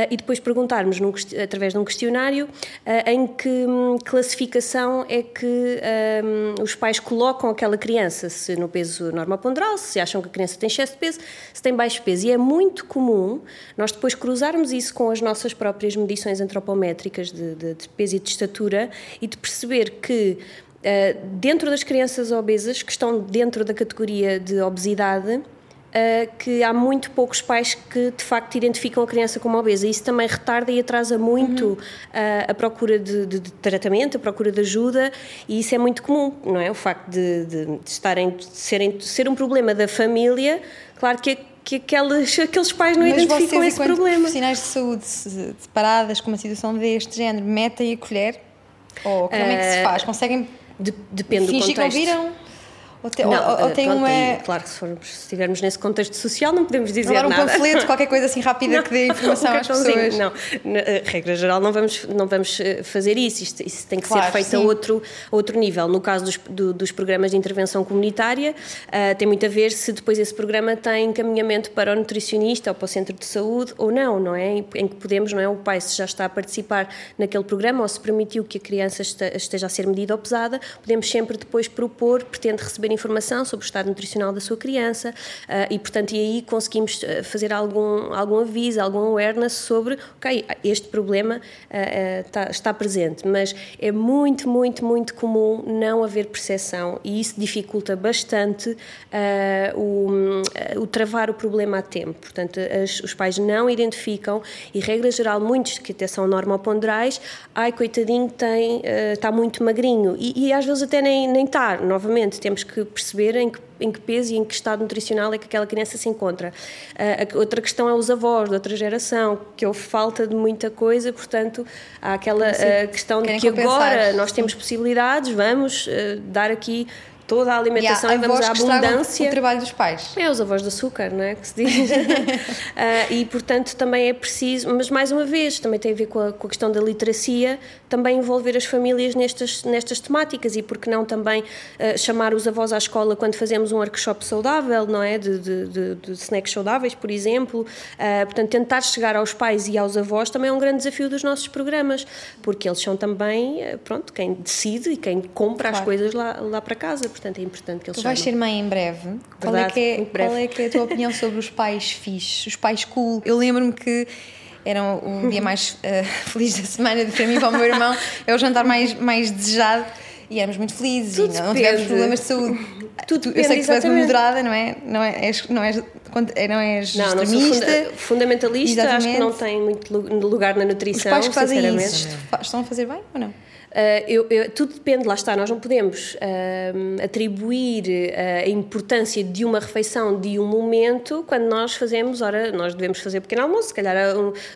e depois perguntarmos, num, através de um questionário, em que hum, classificação é que um, os pais colocam aquela criança, se no peso normal ponderal, se acham que a criança tem excesso de peso, se tem baixo peso. E é muito comum nós depois cruzarmos isso com as nossas próprias medições antropométricas de, de, de peso e de estatura e de perceber que Uh, dentro das crianças obesas, que estão dentro da categoria de obesidade, uh, que há muito poucos pais que de facto identificam a criança como obesa. Isso também retarda e atrasa muito uhum. uh, a procura de, de, de, tratamento, a procura de ajuda, e isso é muito comum, não é? O facto de, de, estarem, serem, ser um problema da família, claro que que aqueles, aqueles pais não Mas identificam vocês, esse problema. profissionais de saúde separadas com uma situação deste género, metem a colher? Ou como é que se faz? Conseguem de, depende Fingir do contexto. que? Ou, te, não, ou, ou eh, tem pronto, uma... claro que se, formos, se estivermos nesse contexto social não podemos dizer não, um nada. um panfleto, qualquer coisa assim rápida não, que dê [laughs] informação um às pessoas. Não, na eh, regra geral não vamos, não vamos eh, fazer isso, Isto, isso tem que claro, ser feito sim. a outro, outro nível. No caso dos, do, dos programas de intervenção comunitária, uh, tem muito a ver se depois esse programa tem encaminhamento para o nutricionista ou para o centro de saúde ou não, não é? Em que podemos, não é? O pai se já está a participar naquele programa ou se permitiu que a criança esteja a ser medida ou pesada, podemos sempre depois propor, pretende receber informação sobre estado nutricional da sua criança uh, e, portanto, e aí conseguimos ah, fazer algum, algum aviso, algum awareness sobre, ok, este problema uh, está, presente, mas é muito, muito, muito comum não haver percepção e isso dificulta bastante o, o travar o problema a tempo. Portanto, as, os pais não identificam e, regra geral, muitos que até são normoponderais, ai, coitadinho, tem, está muito magrinho e, e às vezes até nem está. Novamente, temos que perceber em que em que peso e em que estado nutricional é que aquela criança se encontra. Uh, outra questão é os avós de outra geração, que houve falta de muita coisa, portanto, há aquela uh, questão de que compensar. agora nós temos possibilidades, vamos uh, dar aqui toda a alimentação yeah, e vamos à abundância. O trabalho dos pais. É, os avós de açúcar, não é? Que se diz. uh, [laughs] e, portanto, também é preciso, mas mais uma vez, também tem a ver com a, com a, questão da literacia, também envolver as famílias nestas, nestas temáticas e, porque não, também uh, chamar os avós à escola quando fazemos um workshop saudável, não é? De, de, de, de snacks saudáveis, por exemplo. Uh, portanto, tentar chegar aos pais e aos avós também é um grande desafio dos nossos programas, porque eles são também, pronto, quem decide e quem compra claro. as coisas lá, lá para casa portanto é importante que eles Tu vais ser mãe em breve. Qual, é que é, breve. qual é que é a tua opinião sobre os pais fixes, os pais cool? Eu lembro-me que era o dia mais uh, [laughs] feliz da semana para mim e para o meu irmão, é o jantar mais, mais desejado e éramos muito felizes Tudo e não, não tivemos problemas de saúde. Tudo eu sei que tu és uma exatamente. moderada, não é? Não é, és, não és, não és Não, não funda- fundamentalista, acho que Exatamente. não tem muito lu- lugar na Os nutrição, pais que fazem isso estão a fazer bem ou não? Uh, eu- eu- tudo depende, lá está, nós não podemos uh, atribuir uh, a importância de uma refeição de um momento quando nós fazemos, ora, nós devemos fazer pequeno almoço, se calhar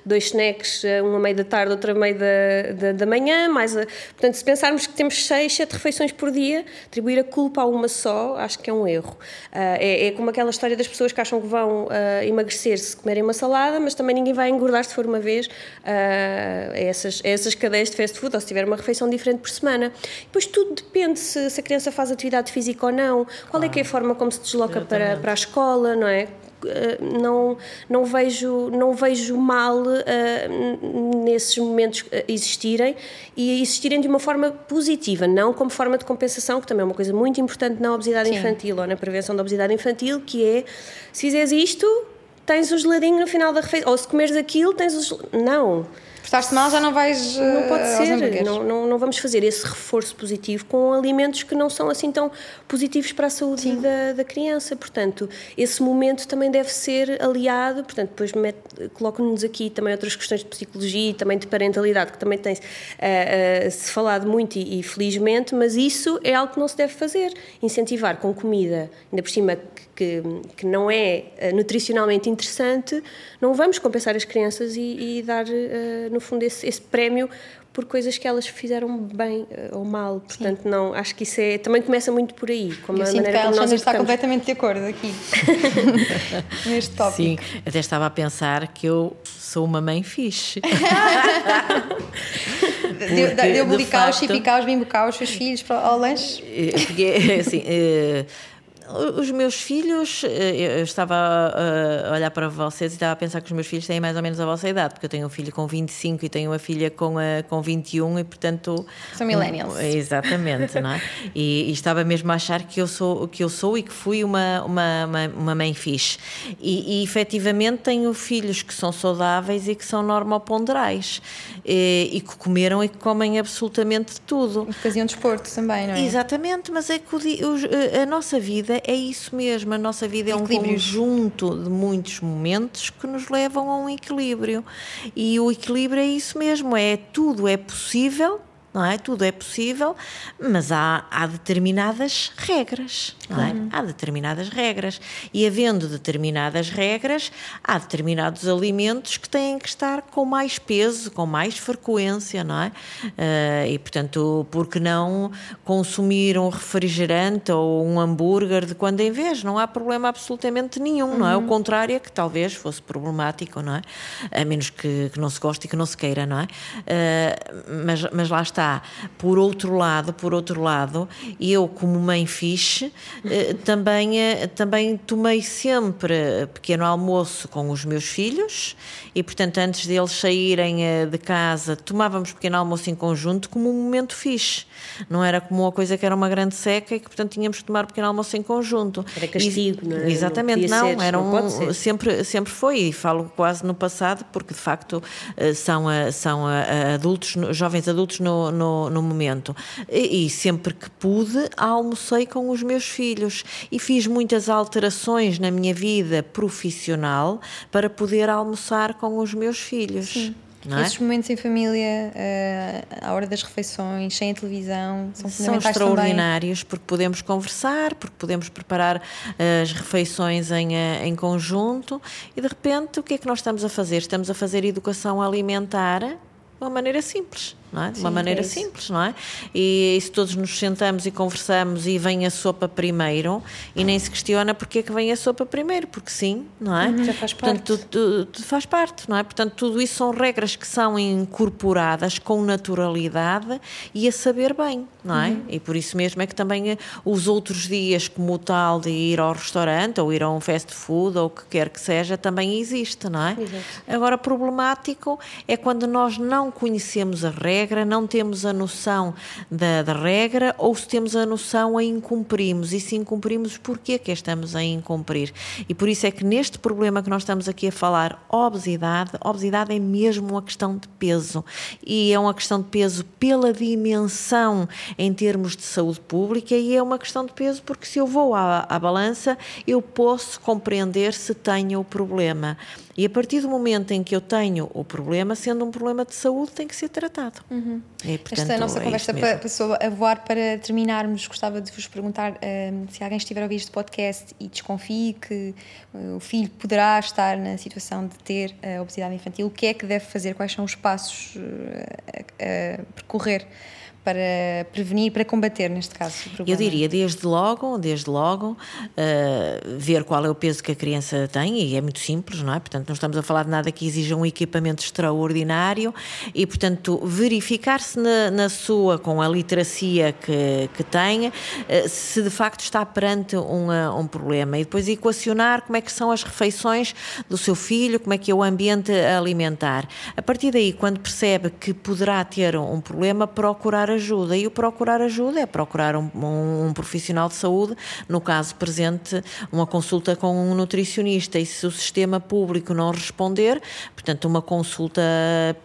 dois snacks, uma meio da tarde, outra meio da, da, da manhã, mais a, portanto, se pensarmos que temos seis, sete refeições por dia, atribuir a culpa a uma só, acho que é um erro. Uh, é, é como aquela história das pessoas que acham que vão uh, emagrecer se comerem uma salada, mas também ninguém vai engordar se for uma vez uh, essas, a essas cadeias de fast food ou se tiver uma refeição diferente por semana. Depois tudo depende se, se a criança faz atividade física ou não, qual é que é a forma como se desloca para, para a escola, não é? Uh, não, não, vejo, não vejo mal uh, nesses momentos uh, existirem e existirem de uma forma positiva, não como forma de compensação, que também é uma coisa muito importante na obesidade Sim. infantil ou na prevenção da obesidade infantil, que é se fizeres isto, tens o geladinho no final da refeição, ou se comeres aquilo, tens o gel... Não. Portaste mal, já não vais. Não uh, pode ser, não, não, não vamos fazer esse reforço positivo com alimentos que não são assim tão positivos para a saúde da, da criança. Portanto, esse momento também deve ser aliado. Portanto, depois colocam-nos aqui também outras questões de psicologia e também de parentalidade, que também tem eh, se falado muito e, e felizmente, mas isso é algo que não se deve fazer. Incentivar com comida, ainda por cima que, que, que não é eh, nutricionalmente interessante, não vamos compensar as crianças e, e dar, eh, no fundo, esse, esse prémio por coisas que elas fizeram bem eh, ou mal. Portanto, não, acho que isso é, também começa muito por aí, como Eu a sinto que a Alexandra está completamente de acordo aqui. [laughs] Neste tópico. Sim, até estava a pensar que eu sou uma mãe fixe. [laughs] Deu, Porque, deu de facto- chipicaus, bimbocaus, os seus filhos para, ao lanche. Porque, [laughs] assim, os meus filhos, eh, eu estava a a olhar para vocês e estava a pensar que os meus filhos têm mais ou menos a vossa idade, porque eu tenho um filho com 25 e tenho uma filha com, eh, com 21 e, portanto... São millennials. Exatamente, não é? [laughs] E, e estava mesmo a achar que eu sou, que eu sou e que fui uma, uma, uma, uma mãe fixe. E, e efetivamente tenho filhos que são saudáveis e que são normoponderais e, e que comeram e que comem absolutamente tudo. Faziam desporto também, não é? Exatamente, mas é que o a a nossa vida é isso mesmo. A nossa vida é um conjunto de muitos momentos que nos levam a um equilíbrio. E o equilíbrio é isso mesmo: é tudo é possível. Não é? Tudo é possível, mas há, há determinadas regras. Não é? Há determinadas regras. E havendo determinadas regras, há determinados alimentos que têm que estar com mais peso, com mais frequência, não é? Ah, e, portanto, por que não consumir um refrigerante ou um hambúrguer de quando em vez? Não há problema absolutamente nenhum, não é? O contrário é que talvez fosse problemático, não é? A menos que, que não se goste e que não se queira, não é? Ah, mas, mas lá está. Por outro lado, por outro lado, eu como mãe fixe, eh, também, eh, também tomei sempre pequeno almoço com os meus filhos e, portanto, antes deles saírem eh, de casa, tomávamos pequeno almoço em conjunto como um momento fixe. Não era como uma coisa que era uma grande seca e que, portanto, tínhamos que tomar pequeno almoço em conjunto. Era castigo, E- não é? Exatamente, Não não, ser, era um, sempre, sempre foi, e falo quase no passado, porque de facto são, são adultos, jovens adultos no, no, no momento. E, e sempre que pude, almocei com os meus filhos e fiz muitas alterações na minha vida profissional para poder almoçar com os meus filhos. Não é? Esses momentos em família, eh, à hora das refeições, sem a televisão, são São fundamentais também. extraordinários porque podemos conversar, porque podemos preparar eh, as refeições em, eh, em conjunto e de repente o que é que nós estamos a fazer? Estamos a fazer educação alimentar de uma maneira simples, é? De uma Sim, maneira é simples, não é? E, se todos nos sentamos e conversamos e vem a sopa primeiro e nem se questiona porque é que vem a sopa primeiro, porque sim, não é? Já faz Portanto, parte. tu- tu- faz parte, não é? Portanto, tudo isso são regras que são incorporadas com naturalidade e a saber bem, não é? E por isso mesmo é que também eh, os outros dias, como o tal de ir ao restaurante ou ir a um fast food ou o que quer que seja, também existe, não é? Exato. Agora, problemático é quando nós não conhecemos as regras regra, não temos a noção da, da regra ou se temos a noção a incumprimos e se incumprimos, porquê que estamos a incumprir? E por isso é que neste problema que nós estamos aqui a falar, obesidade, obesidade é mesmo uma questão de peso e é uma questão de peso pela dimensão em termos de saúde pública e é uma questão de peso porque se eu vou à, à balança eu posso compreender se tenho o problema. E a partir do momento em que eu tenho o problema, sendo um problema de saúde, tem que ser tratado. Uhum. E, portanto, Esta nossa é conversa passou a voar para terminarmos. Gostava de vos perguntar um, se alguém estiver a ouvir este podcast e desconfie que uh, o filho poderá estar na situação de ter a obesidade infantil, o que é que deve fazer? Quais são os passos uh, a, a percorrer? Para prevenir, para combater neste caso? Eu diria desde logo, desde logo, uh, ver qual é o peso que a criança tem e é muito simples, não é? Portanto, não estamos a falar de nada que exija um equipamento extraordinário e, portanto, verificar-se na, na, sua, com a literacia que, que tem, uh, se de facto está perante um, um problema e depois equacionar como é que são as refeições do seu filho, como é que é o ambiente alimentar. A partir daí, quando percebe que poderá ter um problema, procurar ajuda. E o procurar ajuda é procurar um, um, um, profissional de saúde, no caso presente, uma consulta com um nutricionista. E se o sistema público não responder, portanto, uma consulta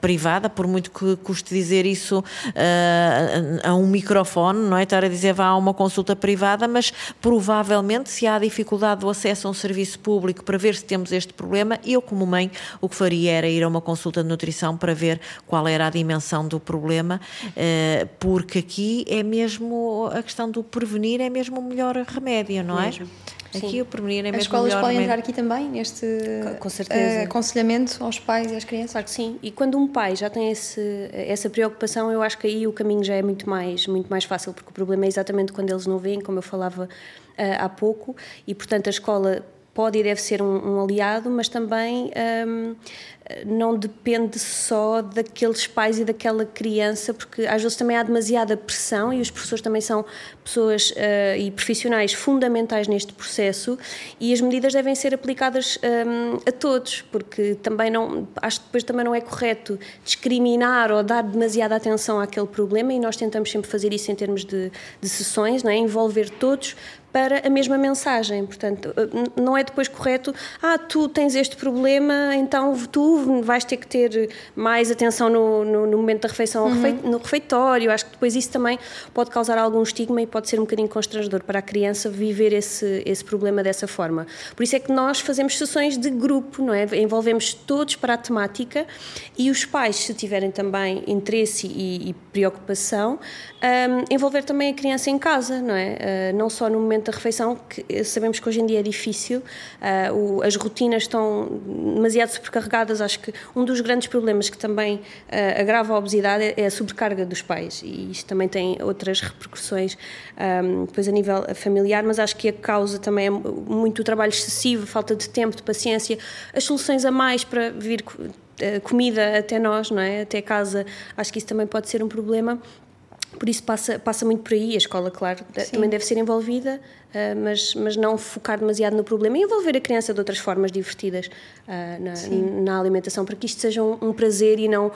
privada, por muito que custe dizer isso uh, a um microfone, não é? Estar a dizer vá a uma consulta privada, mas provavelmente, se há dificuldade do acesso a um serviço público para ver se temos este problema, eu, como mãe, o que faria era ir a uma consulta de nutrição para ver qual era a dimensão do problema. Uh, porque aqui é mesmo a questão do prevenir, é mesmo o melhor remédio, não é? Mesmo. Aqui Sim. o prevenir é mesmo As escolas podem remédio. entrar aqui também neste com certeza. Uh, aconselhamento aos pais e às crianças? Claro que sim. E quando um pai já tem esse, essa preocupação, eu acho que aí o caminho já é muito mais, muito mais fácil, porque o problema é exatamente quando eles não veem, como eu falava uh, há pouco, e portanto a escola pode e deve ser um, um aliado, mas também um, não depende só daqueles pais e daquela criança, porque às vezes também há demasiada pressão e os professores também são pessoas uh, e profissionais fundamentais neste processo e as medidas devem ser aplicadas um, a todos, porque também não, acho que depois também não é correto discriminar ou dar demasiada atenção àquele problema e nós tentamos sempre fazer isso em termos de, de sessões, não é? envolver todos para a mesma mensagem. Portanto, eh, não é depois correto, ah, tu tens este problema, então tu vais ter que ter mais atenção no, no, no momento da refeição uhum. no refeitório. Acho que depois isso também pode causar algum estigma e pode ser um bocadinho constrangedor para a criança viver esse, esse problema dessa forma. Por isso é que nós fazemos sessões de grupo, não é? Envolvemos todos para a temática e os pais, se tiverem também interesse e, e preocupação, um, envolver também a criança em casa, não é? Uh, não só no momento da refeição, que sabemos que hoje em dia é difícil, uh, o, as rotinas estão demasiado sobrecarregadas. Acho que um dos grandes problemas que também uh, agrava a obesidade é a sobrecarga dos pais e isto também tem outras repercussões um, depois a nível familiar, mas acho que a causa também é muito trabalho excessivo, falta de tempo, de paciência, as soluções a mais para vir comida até nós, não é? Até casa, acho que isso também pode ser um problema por isso passa, passa muito por aí. A escola, claro, Sim. também deve ser envolvida, uh, mas, mas não focar demasiado no problema e envolver a criança de outras formas divertidas uh, na, na, alimentação, para que isto seja um, um prazer e não uh,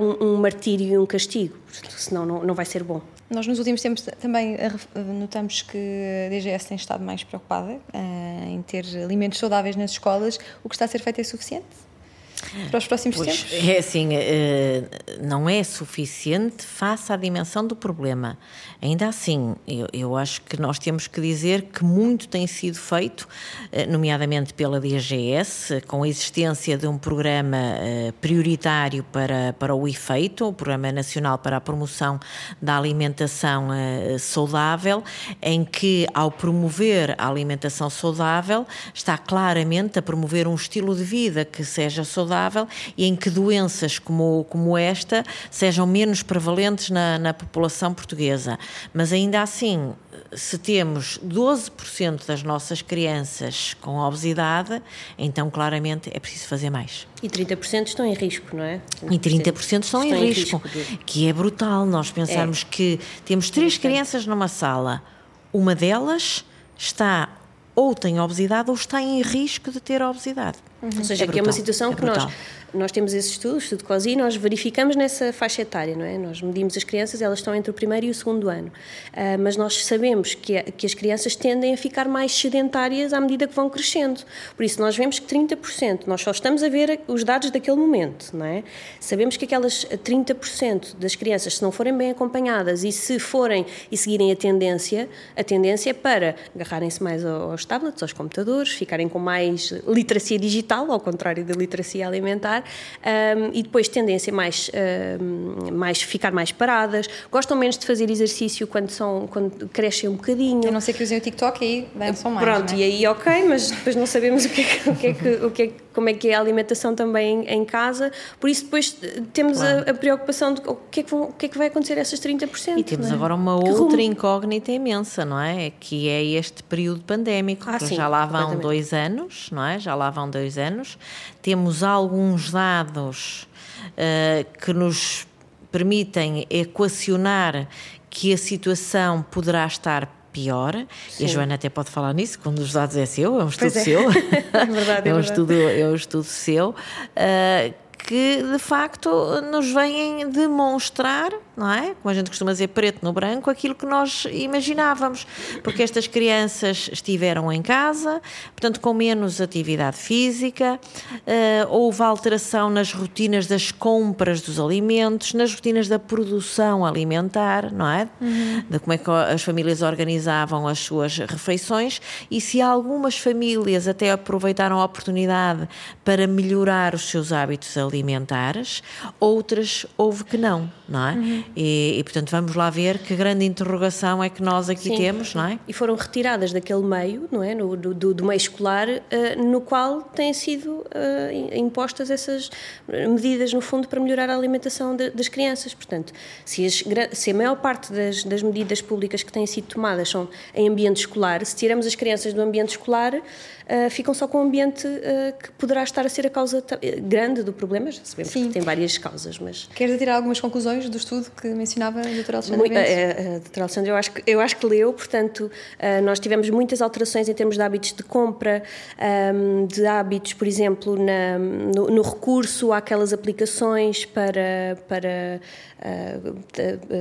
um, um, martírio e um castigo, senão não, não vai ser bom. Nós nos últimos tempos também notamos que a DGS tem estado mais preocupada em ter alimentos saudáveis nas escolas. O que está a ser feito é suficiente? Para os próximos pois, tempos? É assim, eh, não é suficiente face à dimensão do problema. Ainda assim, eu, eu, acho que nós temos que dizer que muito tem sido feito, eh, nomeadamente pela DGS, com a existência de um programa eh, prioritário para, para o efeito, o Programa Nacional para a Promoção da Alimentação Saudável, em que, ao promover a alimentação saudável, está claramente a promover um estilo de vida que seja saudável saudável e em que doenças como, como esta sejam menos prevalentes na, na população portuguesa. Mas ainda assim, se temos 12% das nossas crianças com obesidade, então claramente é preciso fazer mais. E 30% estão em risco, não é? E 30% estão, estão em, em risco, risco de... que é brutal nós pensarmos é. que temos três crianças numa sala, uma delas está ou tem obesidade ou está em risco de ter obesidade. Uhum. Ou seja, é que é uma situação é que nós nós temos esse estudo, o estudo COSI, nós verificamos nessa faixa etária, não é? Nós medimos as crianças, elas estão entre o primeiro e o segundo ano. Uh, mas nós sabemos que, que as crianças tendem a ficar mais sedentárias à medida que vão crescendo. Por isso, nós vemos que 30%, nós só estamos a ver os dados daquele momento, não é? Sabemos que aquelas 30% das crianças, se não forem bem acompanhadas e se forem e seguirem a tendência, a tendência é para agarrarem-se mais aos tablets, aos computadores, ficarem com mais literacia digital, ao contrário da literacia alimentar um, e depois tendência mais, um, mais ficar mais paradas, gostam menos de fazer exercício quando, são, quando crescem um bocadinho. A não ser que usem o TikTok aí dançam mais. Pronto, é? e aí ok, mas depois não sabemos o que é que, o que, é que, o que, é, como é que é a alimentação também em, casa, por isso depois temos claro. a, a, preocupação de o que, é que o que é que vai acontecer a essas 30%. E temos é? agora uma que outra rumo? incógnita imensa, não é? Que é este período pandémico, ah, que sim, já lá vão dois anos, não é? Já lá vão dois anos. Temos alguns dados uh, que nos permitem equacionar que a situação poderá estar pior, Sim. e a Joana até pode falar nisso, quando os dados é seu, é um estudo é. seu. [laughs] é verdade, é, é, um estudo, é um estudo seu, uh, que de facto nos vêm demonstrar não é? Como a gente costuma dizer, preto no branco, aquilo que nós imaginávamos. Porque estas crianças estiveram em casa, portanto, com menos atividade física, uh, houve alteração nas rotinas das compras dos alimentos, nas rotinas da produção alimentar, não é? Uhum. De como é que as famílias organizavam as suas refeições e se algumas famílias até aproveitaram a oportunidade para melhorar os seus hábitos alimentares, outras houve que não, não é? Uhum. E, e, portanto, vamos lá ver que grande interrogação é que nós aqui Sim. temos, não é? E foram retiradas daquele meio, não é? No, do, do, meio escolar, uh, no qual têm sido uh, impostas essas medidas, no fundo, para melhorar a alimentação de, das crianças. Portanto, se, as, se a maior parte das, das medidas públicas que têm sido tomadas são em ambiente escolar, se tiramos as crianças do ambiente escolar, uh, ficam só com um ambiente que poderá estar a ser a causa grande do problema. Já sabemos Sim. que tem várias causas, mas... Queres tirar algumas conclusões do estudo que mencionava a doutora Alexandra Muito, a, a doutora Alexandra, eu acho, que, eu acho que leu, portanto, uh, nós tivemos muitas alterações em termos de hábitos de compra, um, de hábitos, por exemplo, na, no, no, recurso àquelas aplicações para, para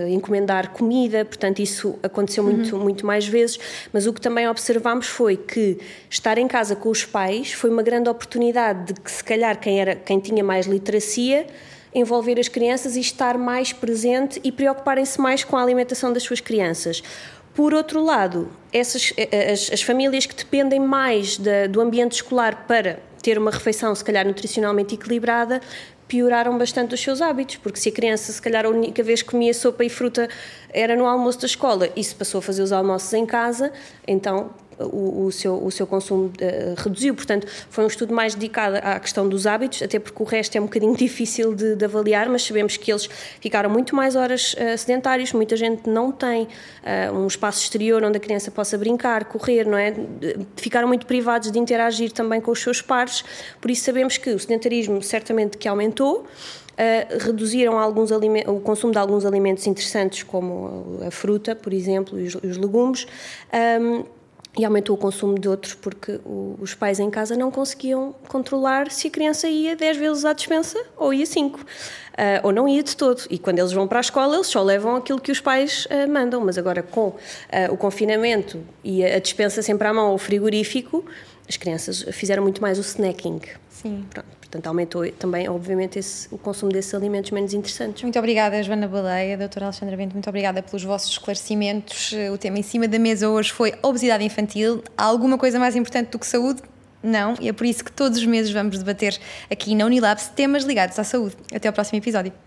encomendar comida, portanto, isso aconteceu muito, uhum. muito mais vezes, mas o que também observamos foi que estar em casa com os pais foi uma grande oportunidade de que, se calhar, quem, era, quem tinha mais literacia envolver as crianças e estar mais presente e preocuparem-se mais com a alimentação das suas crianças. Por outro lado, essas, eh, eh, as, as famílias que dependem mais da, do ambiente escolar para ter uma refeição, se calhar, nutricionalmente equilibrada, pioraram bastante os seus hábitos, porque se a criança, se calhar, a única vez que comia sopa e fruta era no almoço da escola e se passou a fazer os almoços em casa, então o, o, seu, o seu consumo uh, reduziu. Portanto, foi um estudo mais dedicado à questão dos hábitos, até porque o resto é um bocadinho [laughs] difícil de, de avaliar, mas sabemos que eles ficaram muito mais horas uh, sedentários, muita gente não tem uh, um espaço exterior onde a criança possa brincar, correr, não é? Ficaram muito privados de interagir também com os seus pares, por isso sabemos que o sedentarismo certamente que aumentou, Uh, reduziram alguns o consumo de alguns alimentos interessantes, como a fruta, por exemplo, e os, os legumes. Um, e aumentou o consumo de outros porque o, os pais em casa não conseguiam controlar se a criança ia 10 vezes à dispensa ou ia 5. Uh, ah, ou não ia de todo. E quando eles vão para a escola, eles só levam aquilo que os pais uh, mandam. Mas agora, com uh, o confinamento e a, a dispensa sempre à mão, o frigorífico, as crianças fizeram muito mais o snacking. Sim. Pronto. Portanto, aumentou também, obviamente, esse, o consumo desses alimentos menos interessantes. Muito obrigada, Joana Baleia, doutora Alexandra Bento, muito obrigada pelos vossos esclarecimentos. O tema em cima da mesa hoje foi obesidade infantil. Há alguma coisa mais importante do que saúde? Não, e é por isso que todos os meses vamos debater aqui na Unilabs temas ligados à saúde. Até ao próximo episódio.